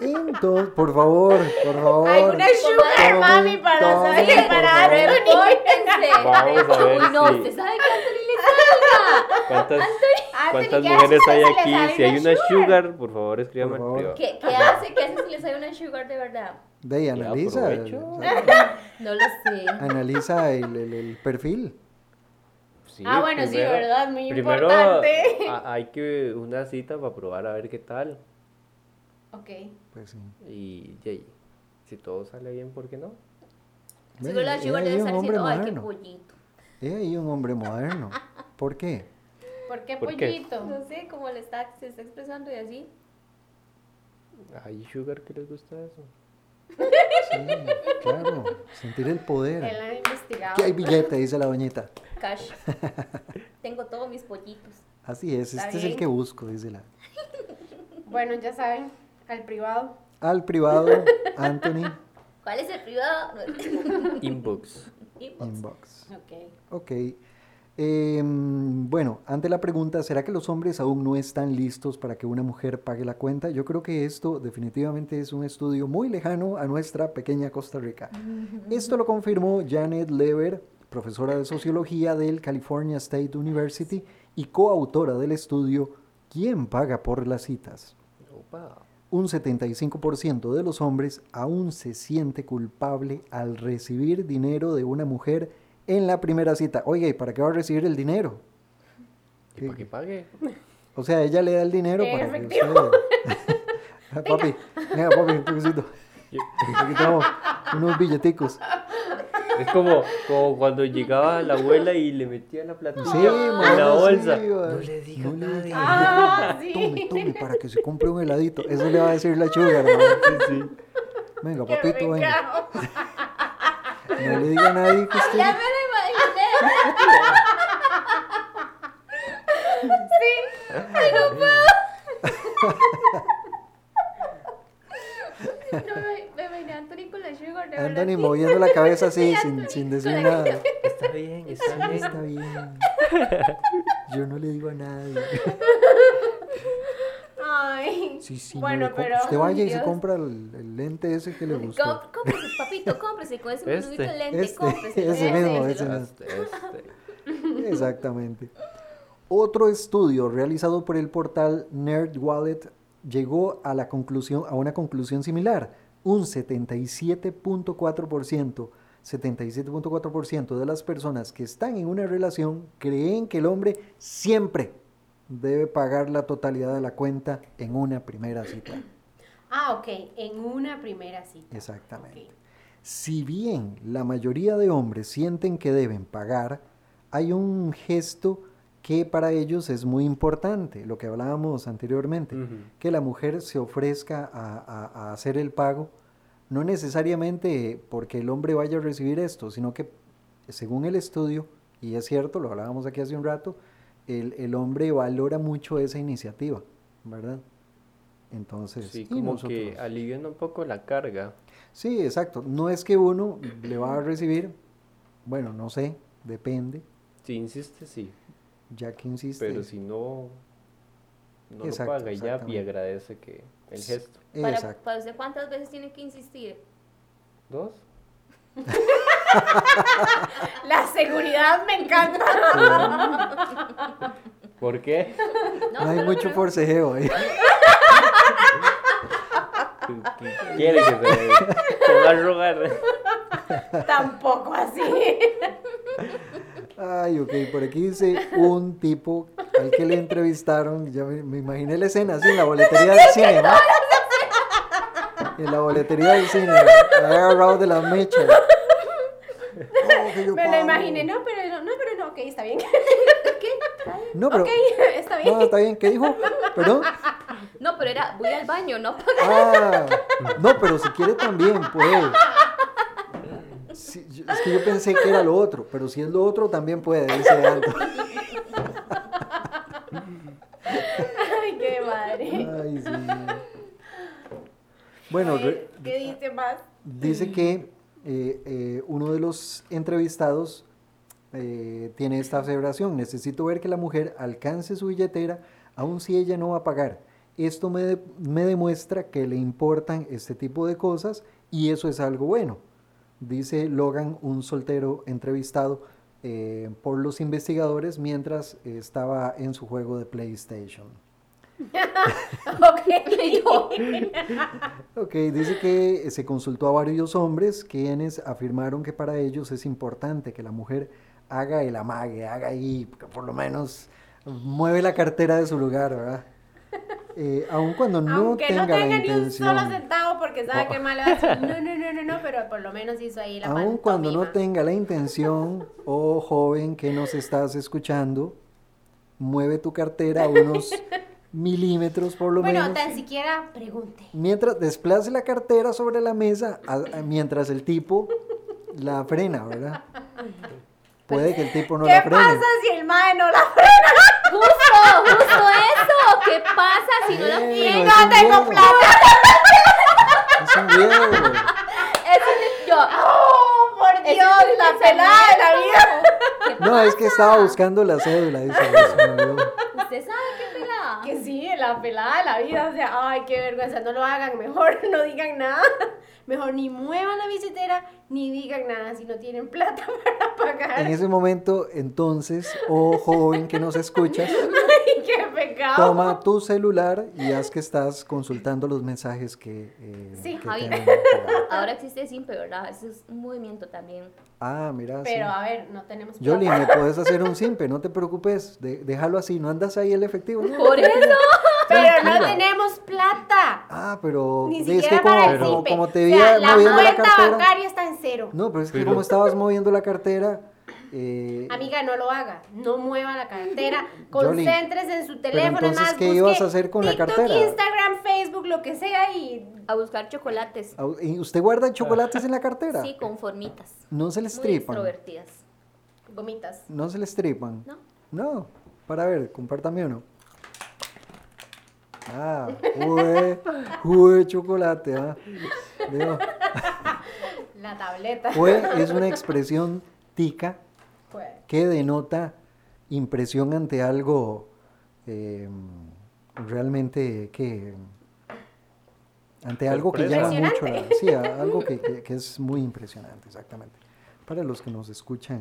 entonces, por favor, por favor. Alguna sugar Tomen, mami para tomen, saber por para favor. ¡Repórtense! Vamos a ver Uy, no, si- usted sabe Anthony le salga. ¿Cuántas, Anthony, cuántas ¿qué mujeres hay aquí? Si hay una sugar, por favor, escríbame privado. ¿Qué, ¿Qué hace? ¿Qué hace si le sale una sugar de verdad? De ahí, analiza. No lo sé. Analiza el, el- el perfil. Sí, Ah, bueno, sí, primero- ¿verdad? Muy Primero importante. a- hay que una cita para probar a ver qué tal. Ok. Pues sí. Y, y ahí, si todo sale bien, ¿por qué no? Seguro la sugar debe un estar hombre diciendo, ay, qué moderno. pollito. He ahí un hombre moderno. ¿Por qué? ¿Por qué ¿Por qué? pollito? No sé cómo le está, se está expresando y así. Ay, Sugar, ¿qué les gusta eso? Sí, claro, sentir el poder. Él ha investigado. Aquí hay billete, dice la doñita. Cash. Tengo todos mis pollitos. Así es, este es el bien. que busco, dice la. Bueno, ya saben, al privado. Al privado, Anthony, ¿Cuál es el privado? Inbox. Inbox. inbox. Ok. Ok. Em, bueno, ante la pregunta, ¿será que los hombres aún no están listos para que una mujer pague la cuenta? Yo creo que esto definitivamente es un estudio muy lejano a nuestra pequeña Costa Rica. Esto lo confirmó Janet Lever, profesora de sociología del California State University y coautora del estudio ¿Quién paga por las citas? Opa. Un 75% de los hombres aún se siente culpable al recibir dinero de una mujer en la primera cita. Oiga, ¿y para qué va a recibir el dinero? ¿Y para que pague? O sea, ella le da el dinero Eh, para que efectivo. usted... Ah, papi, venga, papi, un toquecito. Aquí tenemos unos billeticos. Es como, como cuando llegaba la abuela y le metía la platilla Sí, en la sí, bolsa. va. no le diga No nadie. Ah, sí. Tome, tome, para que se compre un heladito. Eso le va a decir la sugar, ¿no? Venga, Qué papito, venga. No le diga a nadie que usted... Ya me lo imaginé. No, me, me imaginé a Anthony con la sugar. de verdad Andan y que- moviendo la cabeza así, Sí, sin, Anthony, sin decir nada. Está bien, está Sí, bien. está bien. Yo no le digo a nadie. Ay. Sí, sí, no bueno, pero. Usted vaya y se compra el, el lente ese que le Cómprese, papito, cómprese con ese Este, lente, este, cómprese. ese mismo, ese mismo. Este, este. Exactamente. Otro estudio realizado por el portal NerdWallet llegó a la conclusión, a una conclusión similar. Un 77.4%, 77.4% de las personas que están en una relación creen que el hombre siempre debe pagar la totalidad de la cuenta en una primera cita. Ah, ok. En una primera cita. Exactamente. Si bien la mayoría de hombres sienten que deben pagar, hay un gesto que para ellos es muy importante, lo que hablábamos anteriormente, que la mujer se ofrezca a, a- a hacer el pago, no necesariamente porque el hombre vaya a recibir esto, sino que según el estudio, y es cierto, lo hablábamos aquí hace un rato, el, el hombre valora mucho esa iniciativa, ¿verdad? Entonces, Sí, como nosotros- que alivian un poco la carga. Sí, exacto. No es que uno le va a recibir, bueno, no sé, depende, Si insiste, sí. ya que insiste. Pero si no, no Exacto, lo paga y ya y agradece que el gesto. Para, Exacto. para usted, ¿cuántas veces tiene que insistir? ¿Dos? La seguridad me encanta. ¿Por qué? No hay mucho forcejeo ahí. ¿Qué quiere que se se va a rogar? Tampoco así. Ay, ok, por aquí dice un tipo al que le entrevistaron, ya me, me imaginé la escena así en la boletería del cine, ¿no? En la boletería del cine, agarrado de la mecha. Que yo Me lo imaginé. No, pero no, no, pero no. Ok, está bien. No, pero, Ok, está bien. no, está bien, ¿qué dijo? ¿Perdón? No, pero era, voy al baño, no Ah, no, pero si quiere también puede. Sí, es que yo pensé que era lo otro, pero si es lo otro también puede, dice Aldo. Ay, qué madre. Ay, sí. Bueno, re- ¿Qué, qué dice más? dice que eh, eh, uno de los entrevistados eh, tiene esta aseveración. Necesito ver que la mujer alcance su billetera, aun si ella no va a pagar. Esto me, me demuestra que le importan este tipo de cosas y eso es algo bueno. Dice Logan, un soltero entrevistado por los investigadores mientras estaba en su juego de PlayStation. Ok. Ok, dice que se consultó a varios hombres quienes afirmaron que para ellos es importante que la mujer haga el amague, haga ahí, que por lo menos mueve la cartera de su lugar, ¿verdad? Eh, aun cuando no Aunque tenga, no tenga la ni un intención, solo centavo porque sabe Oh. que mal no, no, no, no, no, pero por lo menos hizo ahí la aun cuando no pantomima. tenga la intención, oh joven que nos estás escuchando, mueve tu cartera unos milímetros por lo Bueno, menos. tan siquiera pregunte. Mientras desplace la cartera sobre la mesa, a- a- mientras el tipo la frena, ¿verdad? Puede que el tipo no ¿Qué la frene. pasa si el mae no la frena? Justo, justo eso. ¿Qué pasa si no la Bueno, frena? es No un tengo plata. Es un. Eso es yo. ¡Oh, por Dios! es La pelada de la vida. ¿Qué No, es que estaba buscando la cédula. Dice. ¿Usted sabe qué Que sí, la pelada de la vida. O sea, ay, qué vergüenza. No lo hagan. Mejor no digan nada. Mejor ni muevan la billetera ni digan nada si no tienen plata para pagar. En ese momento, entonces, oh joven que nos escuchas, Ay, qué pecado. toma tu celular y haz que estás consultando los mensajes que, eh, Sí, que Javi. Ahora existe Simpe, ¿verdad? Ese es un movimiento también. Ah, mira. sí. Pero a ver, no tenemos plata. Yoli, me puedes hacer un simpe, no te preocupes, de- déjalo así, no andas ahí el efectivo. no, Por eso. Pero no tenemos plata. Ah, pero Ni es siquiera que como, para el como, Simpe. como te veía sea, la moviendo la cuenta cartera. bancaria está en cero. No, pero es que Pero- como estabas moviendo la cartera, eh, Amiga, no lo haga. No mueva la cartera. Concéntrese en su teléfono. entonces, más, ¿qué ibas a hacer con la cartera? Instagram, Facebook, lo que sea y A buscar chocolates. ¿y ¿usted guarda chocolates en la cartera? Sí, con formitas. No se les Muy tripan. extrovertidas. gomitas. No se les tripan. No. No, para ver, compártame uno. Ah, jugué, jugué chocolate, ah. La tableta. Jue es una expresión tica Pues, que denota impresión ante algo eh, realmente que ante algo que llama mucho la, sí, algo que, que- que es muy impresionante exactamente. Para los que nos escuchan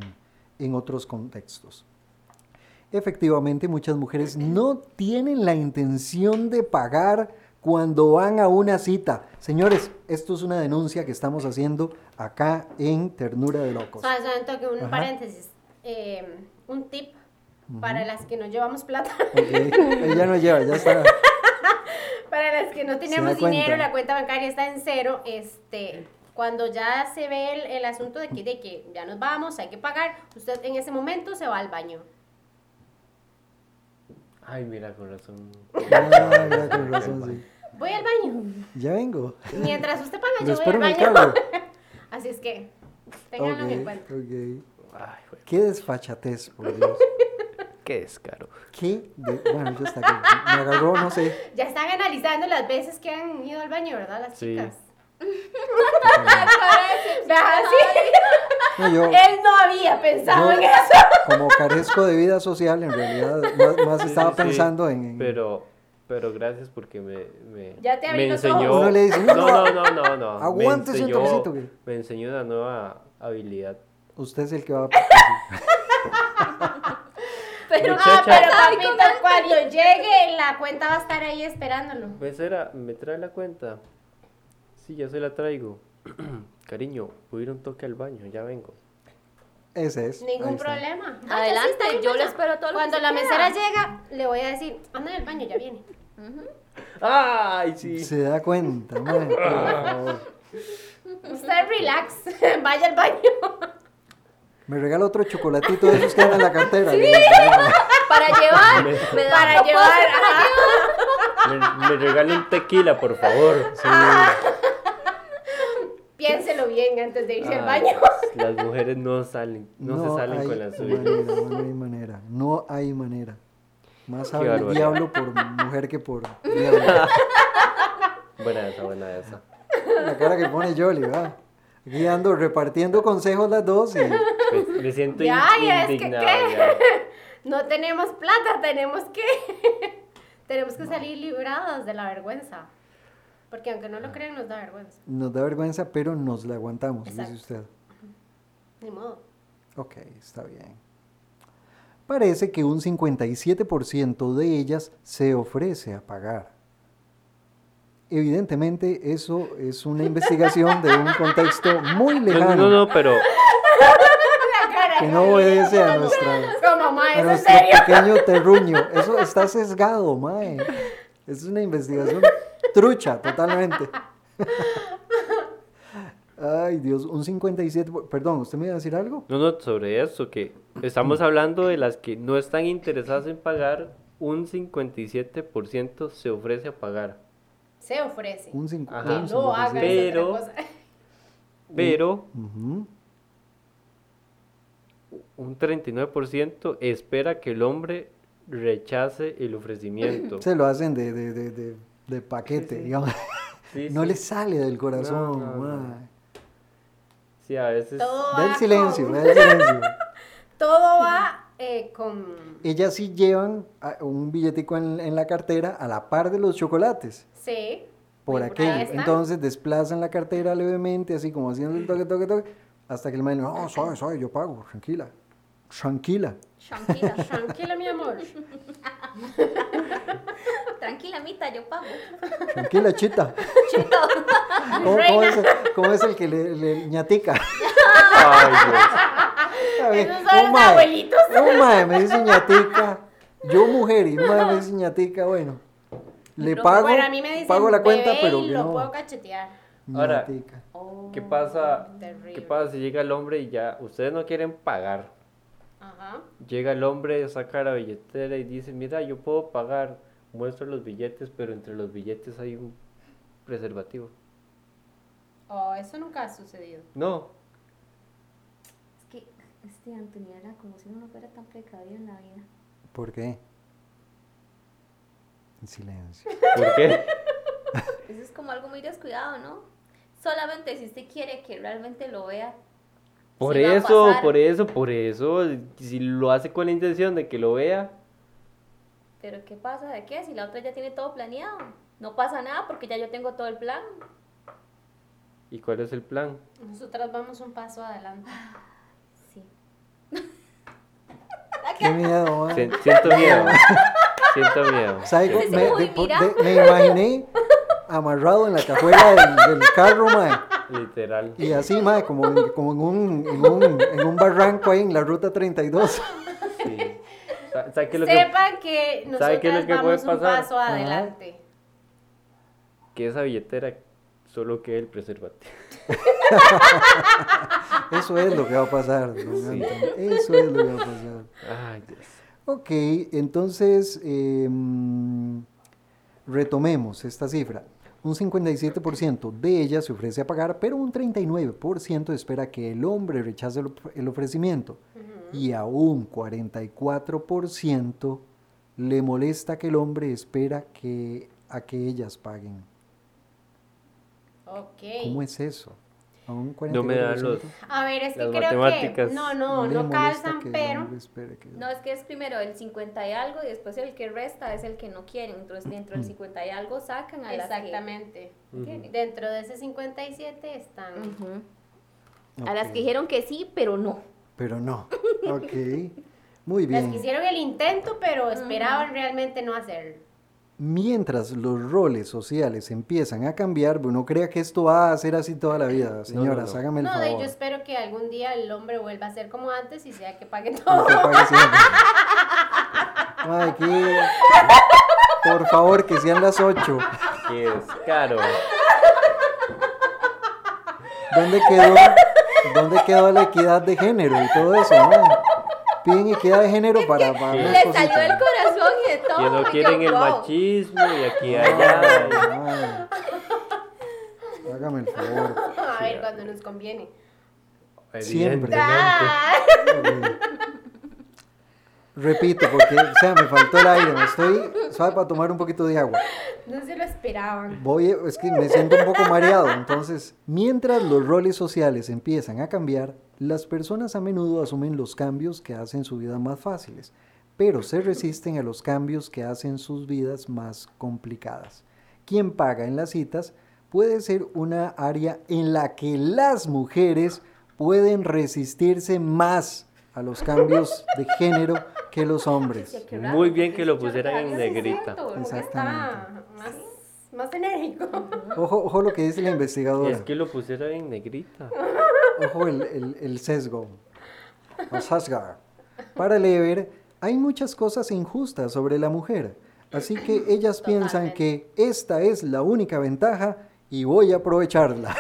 en otros contextos efectivamente muchas mujeres no tienen la intención de pagar cuando van a una cita señores esto es una denuncia que estamos haciendo acá en Ternura de Locos suave, un toque, un Ajá. paréntesis. Eh, un tip para las que no llevamos plata. Ella no lleva, ya está. para las que no tenemos dinero, la cuenta bancaria está en cero. Este, cuando ya se ve el, el asunto de que, de que ya nos vamos, hay que pagar, usted en ese momento se va al baño. Ay, mira, con razón. Ah, mira, con razón, sí. Voy al baño. Ya vengo. Mientras usted paga, yo voy al en baño. carro. Así es que, ténganlo en Ok, cuenta. ok. Ay, güey, Qué desfachatez, por Dios. qué descaro. Qué de... Bueno, yo está aquí. Me agarró, no sé. Ya están analizando las veces que han ido al baño, ¿verdad? Las Sí. chicas. Vea, sí. No, yo, Él no había pensado yo, en eso. como carezco de vida social, en realidad, más, estaba sí, sí. pensando en... en- Pero, pero gracias porque me, me, Ya te abrí me los enseñó. ojos. Uno le dice, no, "No, no, no, no, no. Me un enseñó- toquecito, güey". Me enseñó una nueva habilidad. Usted es el que va a... Pero, Muchacha. Ah, pero papito, cuando llegue, la cuenta va a estar ahí esperándolo. Becera, ¿me trae la cuenta? Sí, ya se la traigo. Cariño, voy a ir un toque al baño, ya vengo. Ese es. Ningún problema. Adelante, sí, yo vaya. espero todo lo que Cuando la mesera llega, le voy a decir, anda en el baño, ya viene. ¡Ay, sí! Se da cuenta, por favor. Usted relax, vaya al baño. Me regala otro chocolatito de esos que andan en la cartera. Para llevar. me da Para llevar, para ajá. Me, me regale un tequila, por favor. Piénselo bien antes de irse al baño. Las mujeres no salen, no, se salen con las suyas. manera, no hay manera, no hay manera. Más habla el diablo por mujer que por diablo. Buena esa, buena esa. La cara que pone Jolly, ¿verdad? Aquí ando repartiendo consejos las dos y Me, me siento in- Ya, ya, es que, indignado. ¿qué? ya. No tenemos plata, tenemos que, tenemos que salir libradas de la vergüenza. Porque aunque no lo crean, nos da vergüenza. nos da vergüenza, pero nos la aguantamos, dice usted. Ni modo. Ok, está bien. Parece que un 57% de ellas se ofrece a pagar. Evidentemente, eso es una investigación de un contexto muy No, no, lejano no, no, pero que no obedece a nuestra Como, ma, a ¿es en nuestro serio? pequeño terruño. Eso está sesgado, mae. Es una investigación trucha, totalmente. Ay, Dios, un 57... por- Perdón, ¿usted me iba a decir algo? no, no, sobre eso, que estamos hablando de las que no están interesadas en pagar un 57% se ofrece a pagar. Se ofrece. Un cinco- Ajá. Que un lo haga cinco- es Pero- otra cosa. Pero Ujú. un 39% espera que el hombre rechace el ofrecimiento. Se lo hacen de, de, de, de, de paquete, Sí, sí. digamos. Sí, no sí. le sale del corazón. No, no. Sí, a veces. Todo Da el va silencio, con- da el silencio. Todo va eh, con... Ellas sí llevan un billetico en, en la cartera a la par de los chocolates. Sí. Por aquello. Entonces desplazan la cartera levemente, así como haciendo el toque, toque, toque, hasta que el man, no, suave, suave, yo pago, tranquila. Tranquila. Tranquila, Tranquila, mi amor. tranquila, Mita, yo pago. Tranquila, chita. Chito. ¿Cómo, cómo es, cómo es el que le, le ñatica? Ay, Dios. A ver, Esos son los un mae, abuelitos. Un mae me dice ñatica. Yo mujer y un mae me dice ñatica, bueno. Le Pero, pago, bueno, a mí me dicen pago la cuenta, bebé pero y que lo no. puedo cachetear. Ahora. Oh. ¿Qué pasa? ¿Qué pasa si llega el hombre y ya ustedes no quieren pagar? Ajá. Llega el hombre, saca la billetera y dice, mira, yo puedo pagar. Muestra los billetes, pero entre los billetes hay un preservativo. Oh, eso nunca ha sucedido. No, Es que este Antonio era como si uno no fuera tan precavido en la vida. ¿Por qué? En silencio. ¿por qué? Eso es como algo muy descuidado, ¿no? Solamente si usted quiere que realmente lo vea. Por sí eso, por eso, por eso. Si lo hace con la intención de que lo vea, Pero ¿qué pasa de qué? Si la otra ya tiene todo planeado. No pasa nada porque ya yo tengo todo el plan. ¿y cuál es el plan? Nosotras vamos un paso adelante. Sí. Qué miedo. Sien- Siento miedo. Siento miedo. ¿Sabe Ese cómo- sí me, muy de- por- mira. de- me imaginé amarrado en la cajuela del, del carro, mae. Literal. Y así, mae, como, en, como en, un, en, un, en un barranco ahí en la ruta 32. Sí. Sa- ¿Sabe qué es lo que, Sepan que ¿Sabe qué es lo nosotras que puede vamos un pasar? paso Ajá. adelante. que esa billetera solo quede el preservativo? Eso es lo que va a pasar. Sí. Eso es lo que va a pasar. Ay, Dios. Ok, entonces em, retomemos esta cifra. Un 57% de ellas se ofrece a pagar, pero un 39% espera que el hombre rechace el, of- el ofrecimiento. Y a un 44% le molesta que el hombre espera que, a que ellas paguen. ¿Cómo es eso? A un 44%. No me dan los... A ver, es que Las creo que matemáticas. no, no, no calzan, que pero que- No, es que es primero el 50 y algo y después el que resta es el que no quieren. Entonces dentro del 50 y algo sacan a las que... exactamente. Ujú. Dentro de ese 57 están. Ujú. A las que dijeron que sí, pero no. Pero no. Ok. Muy Las bien. que hicieron el intento, pero esperaban realmente no hacerlo. Mientras los roles sociales empiezan a cambiar, bueno, crea que esto va a ser así toda la vida. Señoras, no. hágame el No, de favor. yo espero que algún día el hombre vuelva a ser como antes y sea que pague todo. que pague siempre. Ay, que- Por favor, que sean las 8. Qué descaro. ¿Dónde quedó, ¿Dónde quedó la equidad de género y todo eso? no? Piden equidad de género para, para Sí. Le cositas. salió el corazón y de todo. Que no quieren el wow. machismo y aquí y allá. Ay. Hágame el favor. A ver, cuando nos conviene. Siempre. Repito, porque, o sea, me faltó el aire, me estoy suave para tomar un poquito de agua. no se lo esperaban. Voy, es que me siento un poco mareado. Entonces, mientras los roles sociales empiezan a cambiar, las personas a menudo asumen los cambios que hacen su vida más fáciles, pero se resisten a los cambios que hacen sus vidas más complicadas. Quien paga en las citas puede ser una área en la que las mujeres pueden resistirse más a los cambios de género que los hombres. Muy bien que lo pusieran en negrita. Exactamente. más, más enérgico. Ojo, ojo lo que dice la investigadora. Es que lo pusieron en negrita. Ojo el, el- el sesgo. O sesgar. Para Lever, hay muchas cosas injustas sobre la mujer. Así que ellas piensan que esta es la única ventaja y voy a aprovecharla.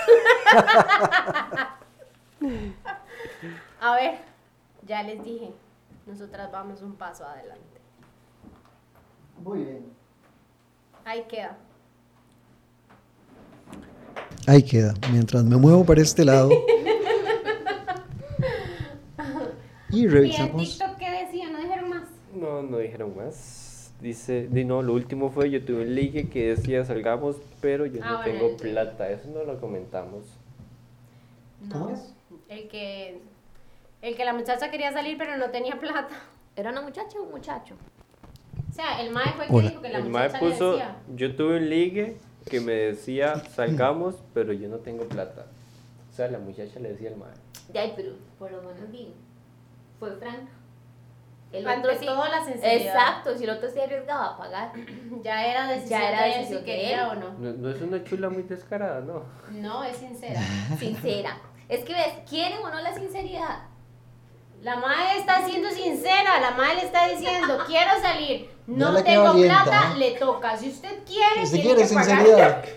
A ver, ya les dije, nosotras vamos un paso adelante. Muy bien. Ahí queda. Ahí queda. Mientras me muevo para este lado. y ¿Y en revisamos. TikTok qué decía? ¿No dijeron más? No, no dijeron más. Dice, di no, lo último fue yo tuve un ligue que decía salgamos, pero yo Ah, no bueno, tengo el- plata. Eso no lo comentamos. ¿Cómo No. es? El que, el que la muchacha quería salir pero no tenía plata. ¿Era una muchacha o un muchacho? O sea, el mae fue el que Hola. dijo que la El mae muchacha le puso, decía. yo tuve un ligue que me decía salgamos, pero yo no tengo plata. O sea, la muchacha le decía al mae. Ya, ay, pero por lo menos bien. Fue franco. El Ante otro sí. todo, la sinceridad. Exacto, si el otro se arriesgaba a pagar. Ya era decisión Ya era de él si de quería él. o no. No, no es una chula muy descarada, ¿no? No, es sincera. Sincera. Es que ves, ¿quieren o no la sinceridad? La madre está siendo sincera, la madre le está diciendo, quiero salir, no tengo valienta, plata, ¿eh? le toca. Si usted quiere, Si tiene quiere que pagar.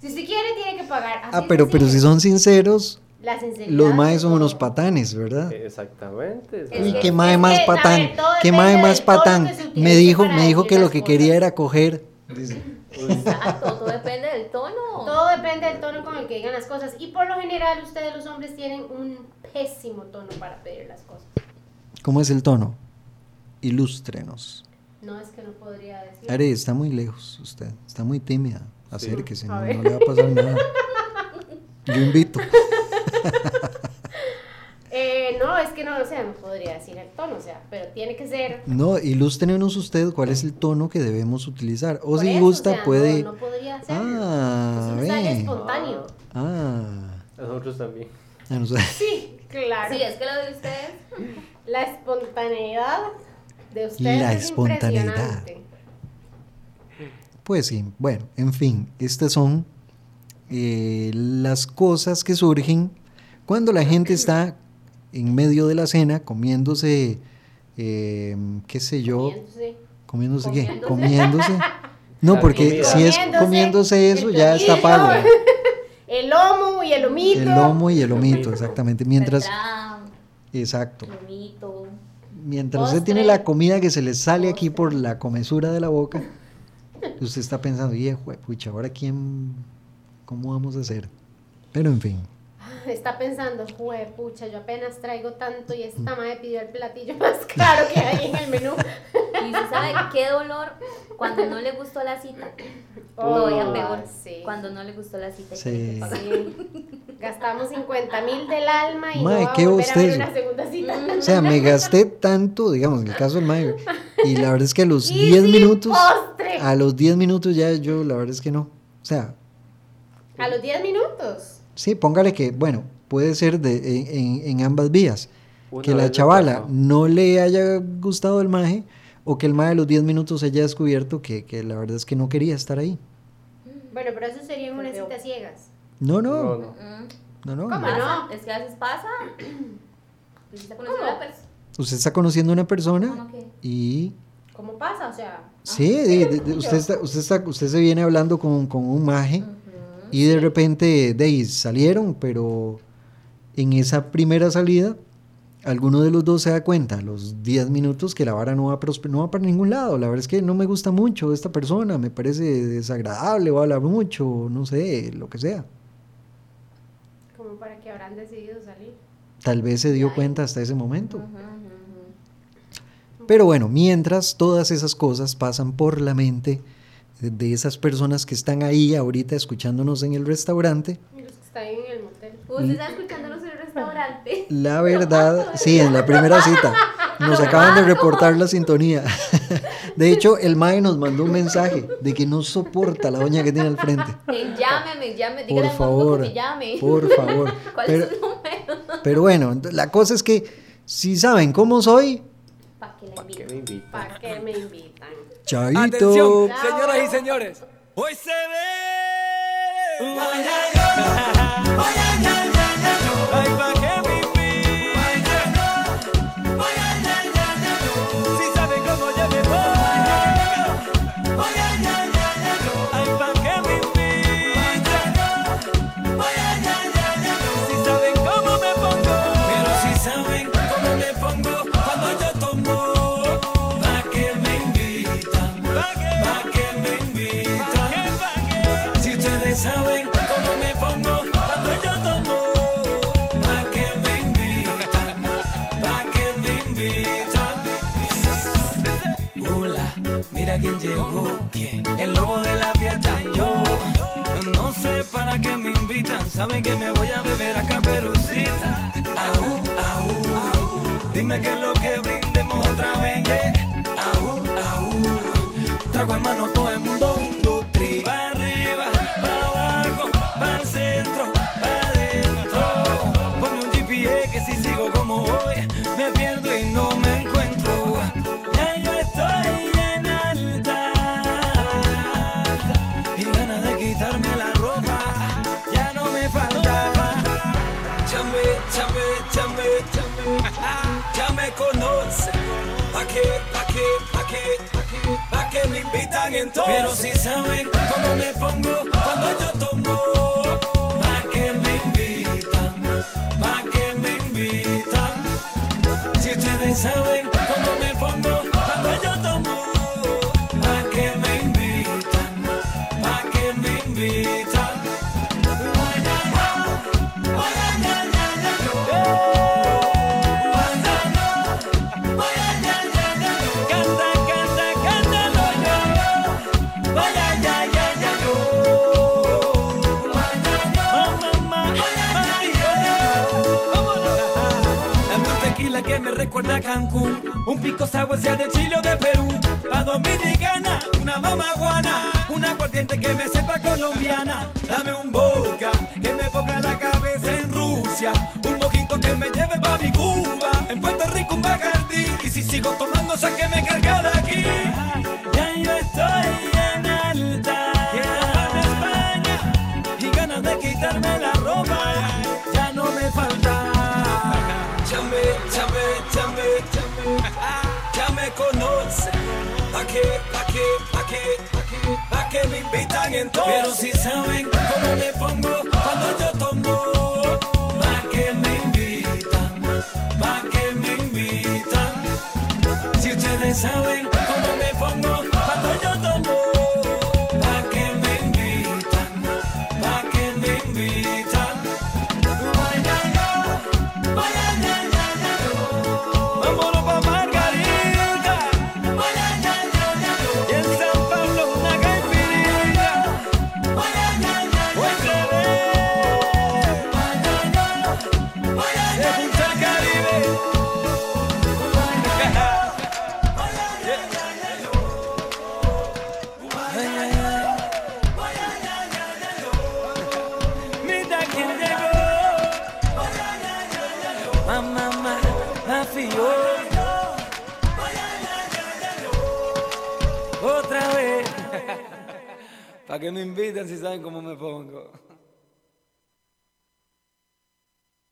Si usted quiere, tiene que pagar. Así Ah, pero, pero si son sinceros, La sinceridad los maes son unos patanes, ¿verdad? Exactamente. Es Y que- qué mae más patán, qué mae más patán. Me dijo, me dijo que lo que cosas. quería era coger. Dice, Exacto, todo depende del tono. Todo depende del tono con el que digan las cosas. Y por lo general, ustedes los hombres tienen un pésimo tono para pedir las cosas. ¿Cómo es el tono? Ilústrenos. No es que no podría decir. Are, está muy lejos usted, está muy tímida. Acérquese, A no, no le va a pasar nada. Yo invito. Eh, no, es que no, o sea, no podría decir el tono, o sea, pero tiene que ser. No, ilústrenos usted cuál es el tono que debemos utilizar. O por si eso, gusta, o sea, puede. No, no podría hacerlo. Ah, es ve. espontáneo. Ah, Nosotros también. no sé. Sí, claro. Sí, es que lo de ustedes. La espontaneidad de ustedes La es espontaneidad. impresionante. Pues sí, bueno, en fin, estas son eh, las cosas que surgen cuando la gente está en medio de la cena comiéndose, eh, qué sé yo, Comiéndose. comiéndose qué, Comiéndose. comiéndose. No, porque si es Comiéndose eso ya está pago. El lomo y el lomito. El lomo y el lomito, exactamente. Mientras, exacto. lomito. Mientras usted tiene la comida que se le sale aquí por la comesura de la boca, usted está pensando, y pucha, ahora quién, cómo vamos a hacer. Pero en fin, Está pensando, jue, pucha, yo apenas traigo tanto y esta madre pidió el platillo más caro que hay en el menú. Y se sabe qué dolor cuando no le gustó la cita. Todavía Oh, peor. sí. Cuando no le gustó la cita. Sí. Sí. Gastamos 50 mil del alma y Mae, no va a qué volver a ver una segunda cita. o sea, me gasté tanto, digamos, en el caso del Mayo, y la verdad es que a los Y 10 sin minutos, postre. a los 10 minutos ya yo, la verdad es que no. O sea, A los 10 minutos. Sí, póngale que, bueno, puede ser de, en, ambas vías. Una que la chavala no le haya gustado el maje o que el maje a los 10 minutos haya descubierto que, que la verdad es que no quería estar ahí. Bueno, pero eso sería en una cita ciegas. No, No, no, no. Mm, no, no. ¿Cómo? no? Es que a veces pasa. Pues está conociendo a la persona. Usted está conociendo a una persona ¿Cómo qué? y ¿Cómo pasa? O sea, sí, de- de- de- usted, está, usted, está, usted se viene hablando con, con un maje y de repente de ahí salieron, pero en esa primera salida alguno de los dos se da cuenta a los 10 minutos que la vara no va, no va para ningún lado. La verdad es que no me gusta mucho esta persona, me parece desagradable, va a hablar mucho, no sé, lo que sea. como para que habrán decidido salir. Tal vez se dio cuenta hasta ese momento. Pero bueno, mientras todas esas cosas pasan por la mente de- esas personas que están ahí ahorita escuchándonos en el restaurante, los que están en el motel. Usted está escuchándonos en el restaurante. la verdad, sí, en la primera cita, nos acaban de reportar la sintonía. De hecho, el MAE nos mandó un mensaje de que no soporta la doña que tiene al frente. Eh, Llámeme, llame, Por favor, que me llame. por favor. ¿Cuál Pero, es su número? pero bueno, la cosa es que si saben cómo soy, Para que la ¿Para qué invite. me invitan? ¿Para qué me invitan? Chaito. Atención, Chao. señoras y señores. Hoy se ve. Llegó. El lobo de la fiesta, yo. No sé para qué me invitan, saben que me voy a beber a caperucita. Aú, aú, dime qué es lo que brindemos otra vez, yeah. Aú, aú, trago en mano todo el mundo, me invitan entonces. Pero si saben cómo me pongo cuando yo tomo. Cancún. Un pico sea de Chile o de Perú. Pa' Dominicana, una mamaguana. Una aguardiente que me sepa colombiana. Dame un vodka que me ponga la cabeza en Rusia. Un mojito que me lleve pa' mi Cuba. En Puerto Rico un Bacardi. Y si sigo tomando, sáqueme cargar de aquí. Ya yo estoy conoce. Pa' que, pa' que, pa' que, pa' que, pa' que me invitan entonces. Pero si saben cómo me pongo cuando yo tomo. Pa' que me invitan, pa' que me invitan. Si ustedes saben Para que me inviten si saben cómo me pongo.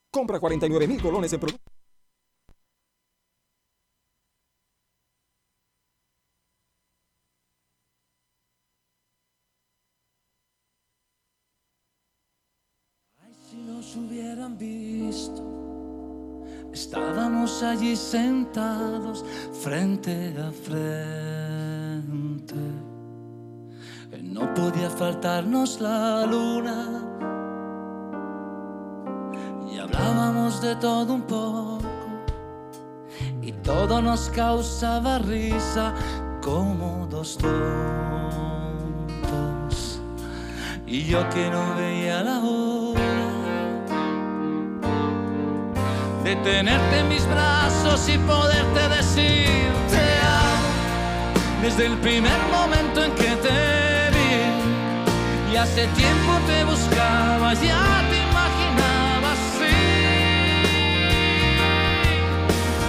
Compra 49 mil colones en productos. Si nos hubieran visto, estábamos allí sentados frente a frente. No podía faltarnos la luna y hablábamos de todo un poco y todo nos causaba risa como dos tontos. Y yo que no veía la hora de tenerte en mis brazos y poderte decir te amo desde el primer momento en que te. Hace tiempo te buscaba, ya te imaginaba así.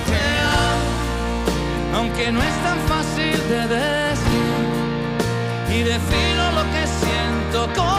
Te amo, aunque no es tan fácil de decir y defino lo que siento con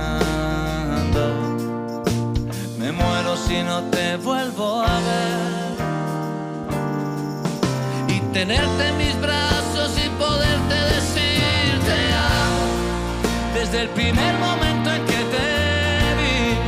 Si no te vuelvo a ver. Y tenerte en mis brazos y poderte decir te. Desde el primer momento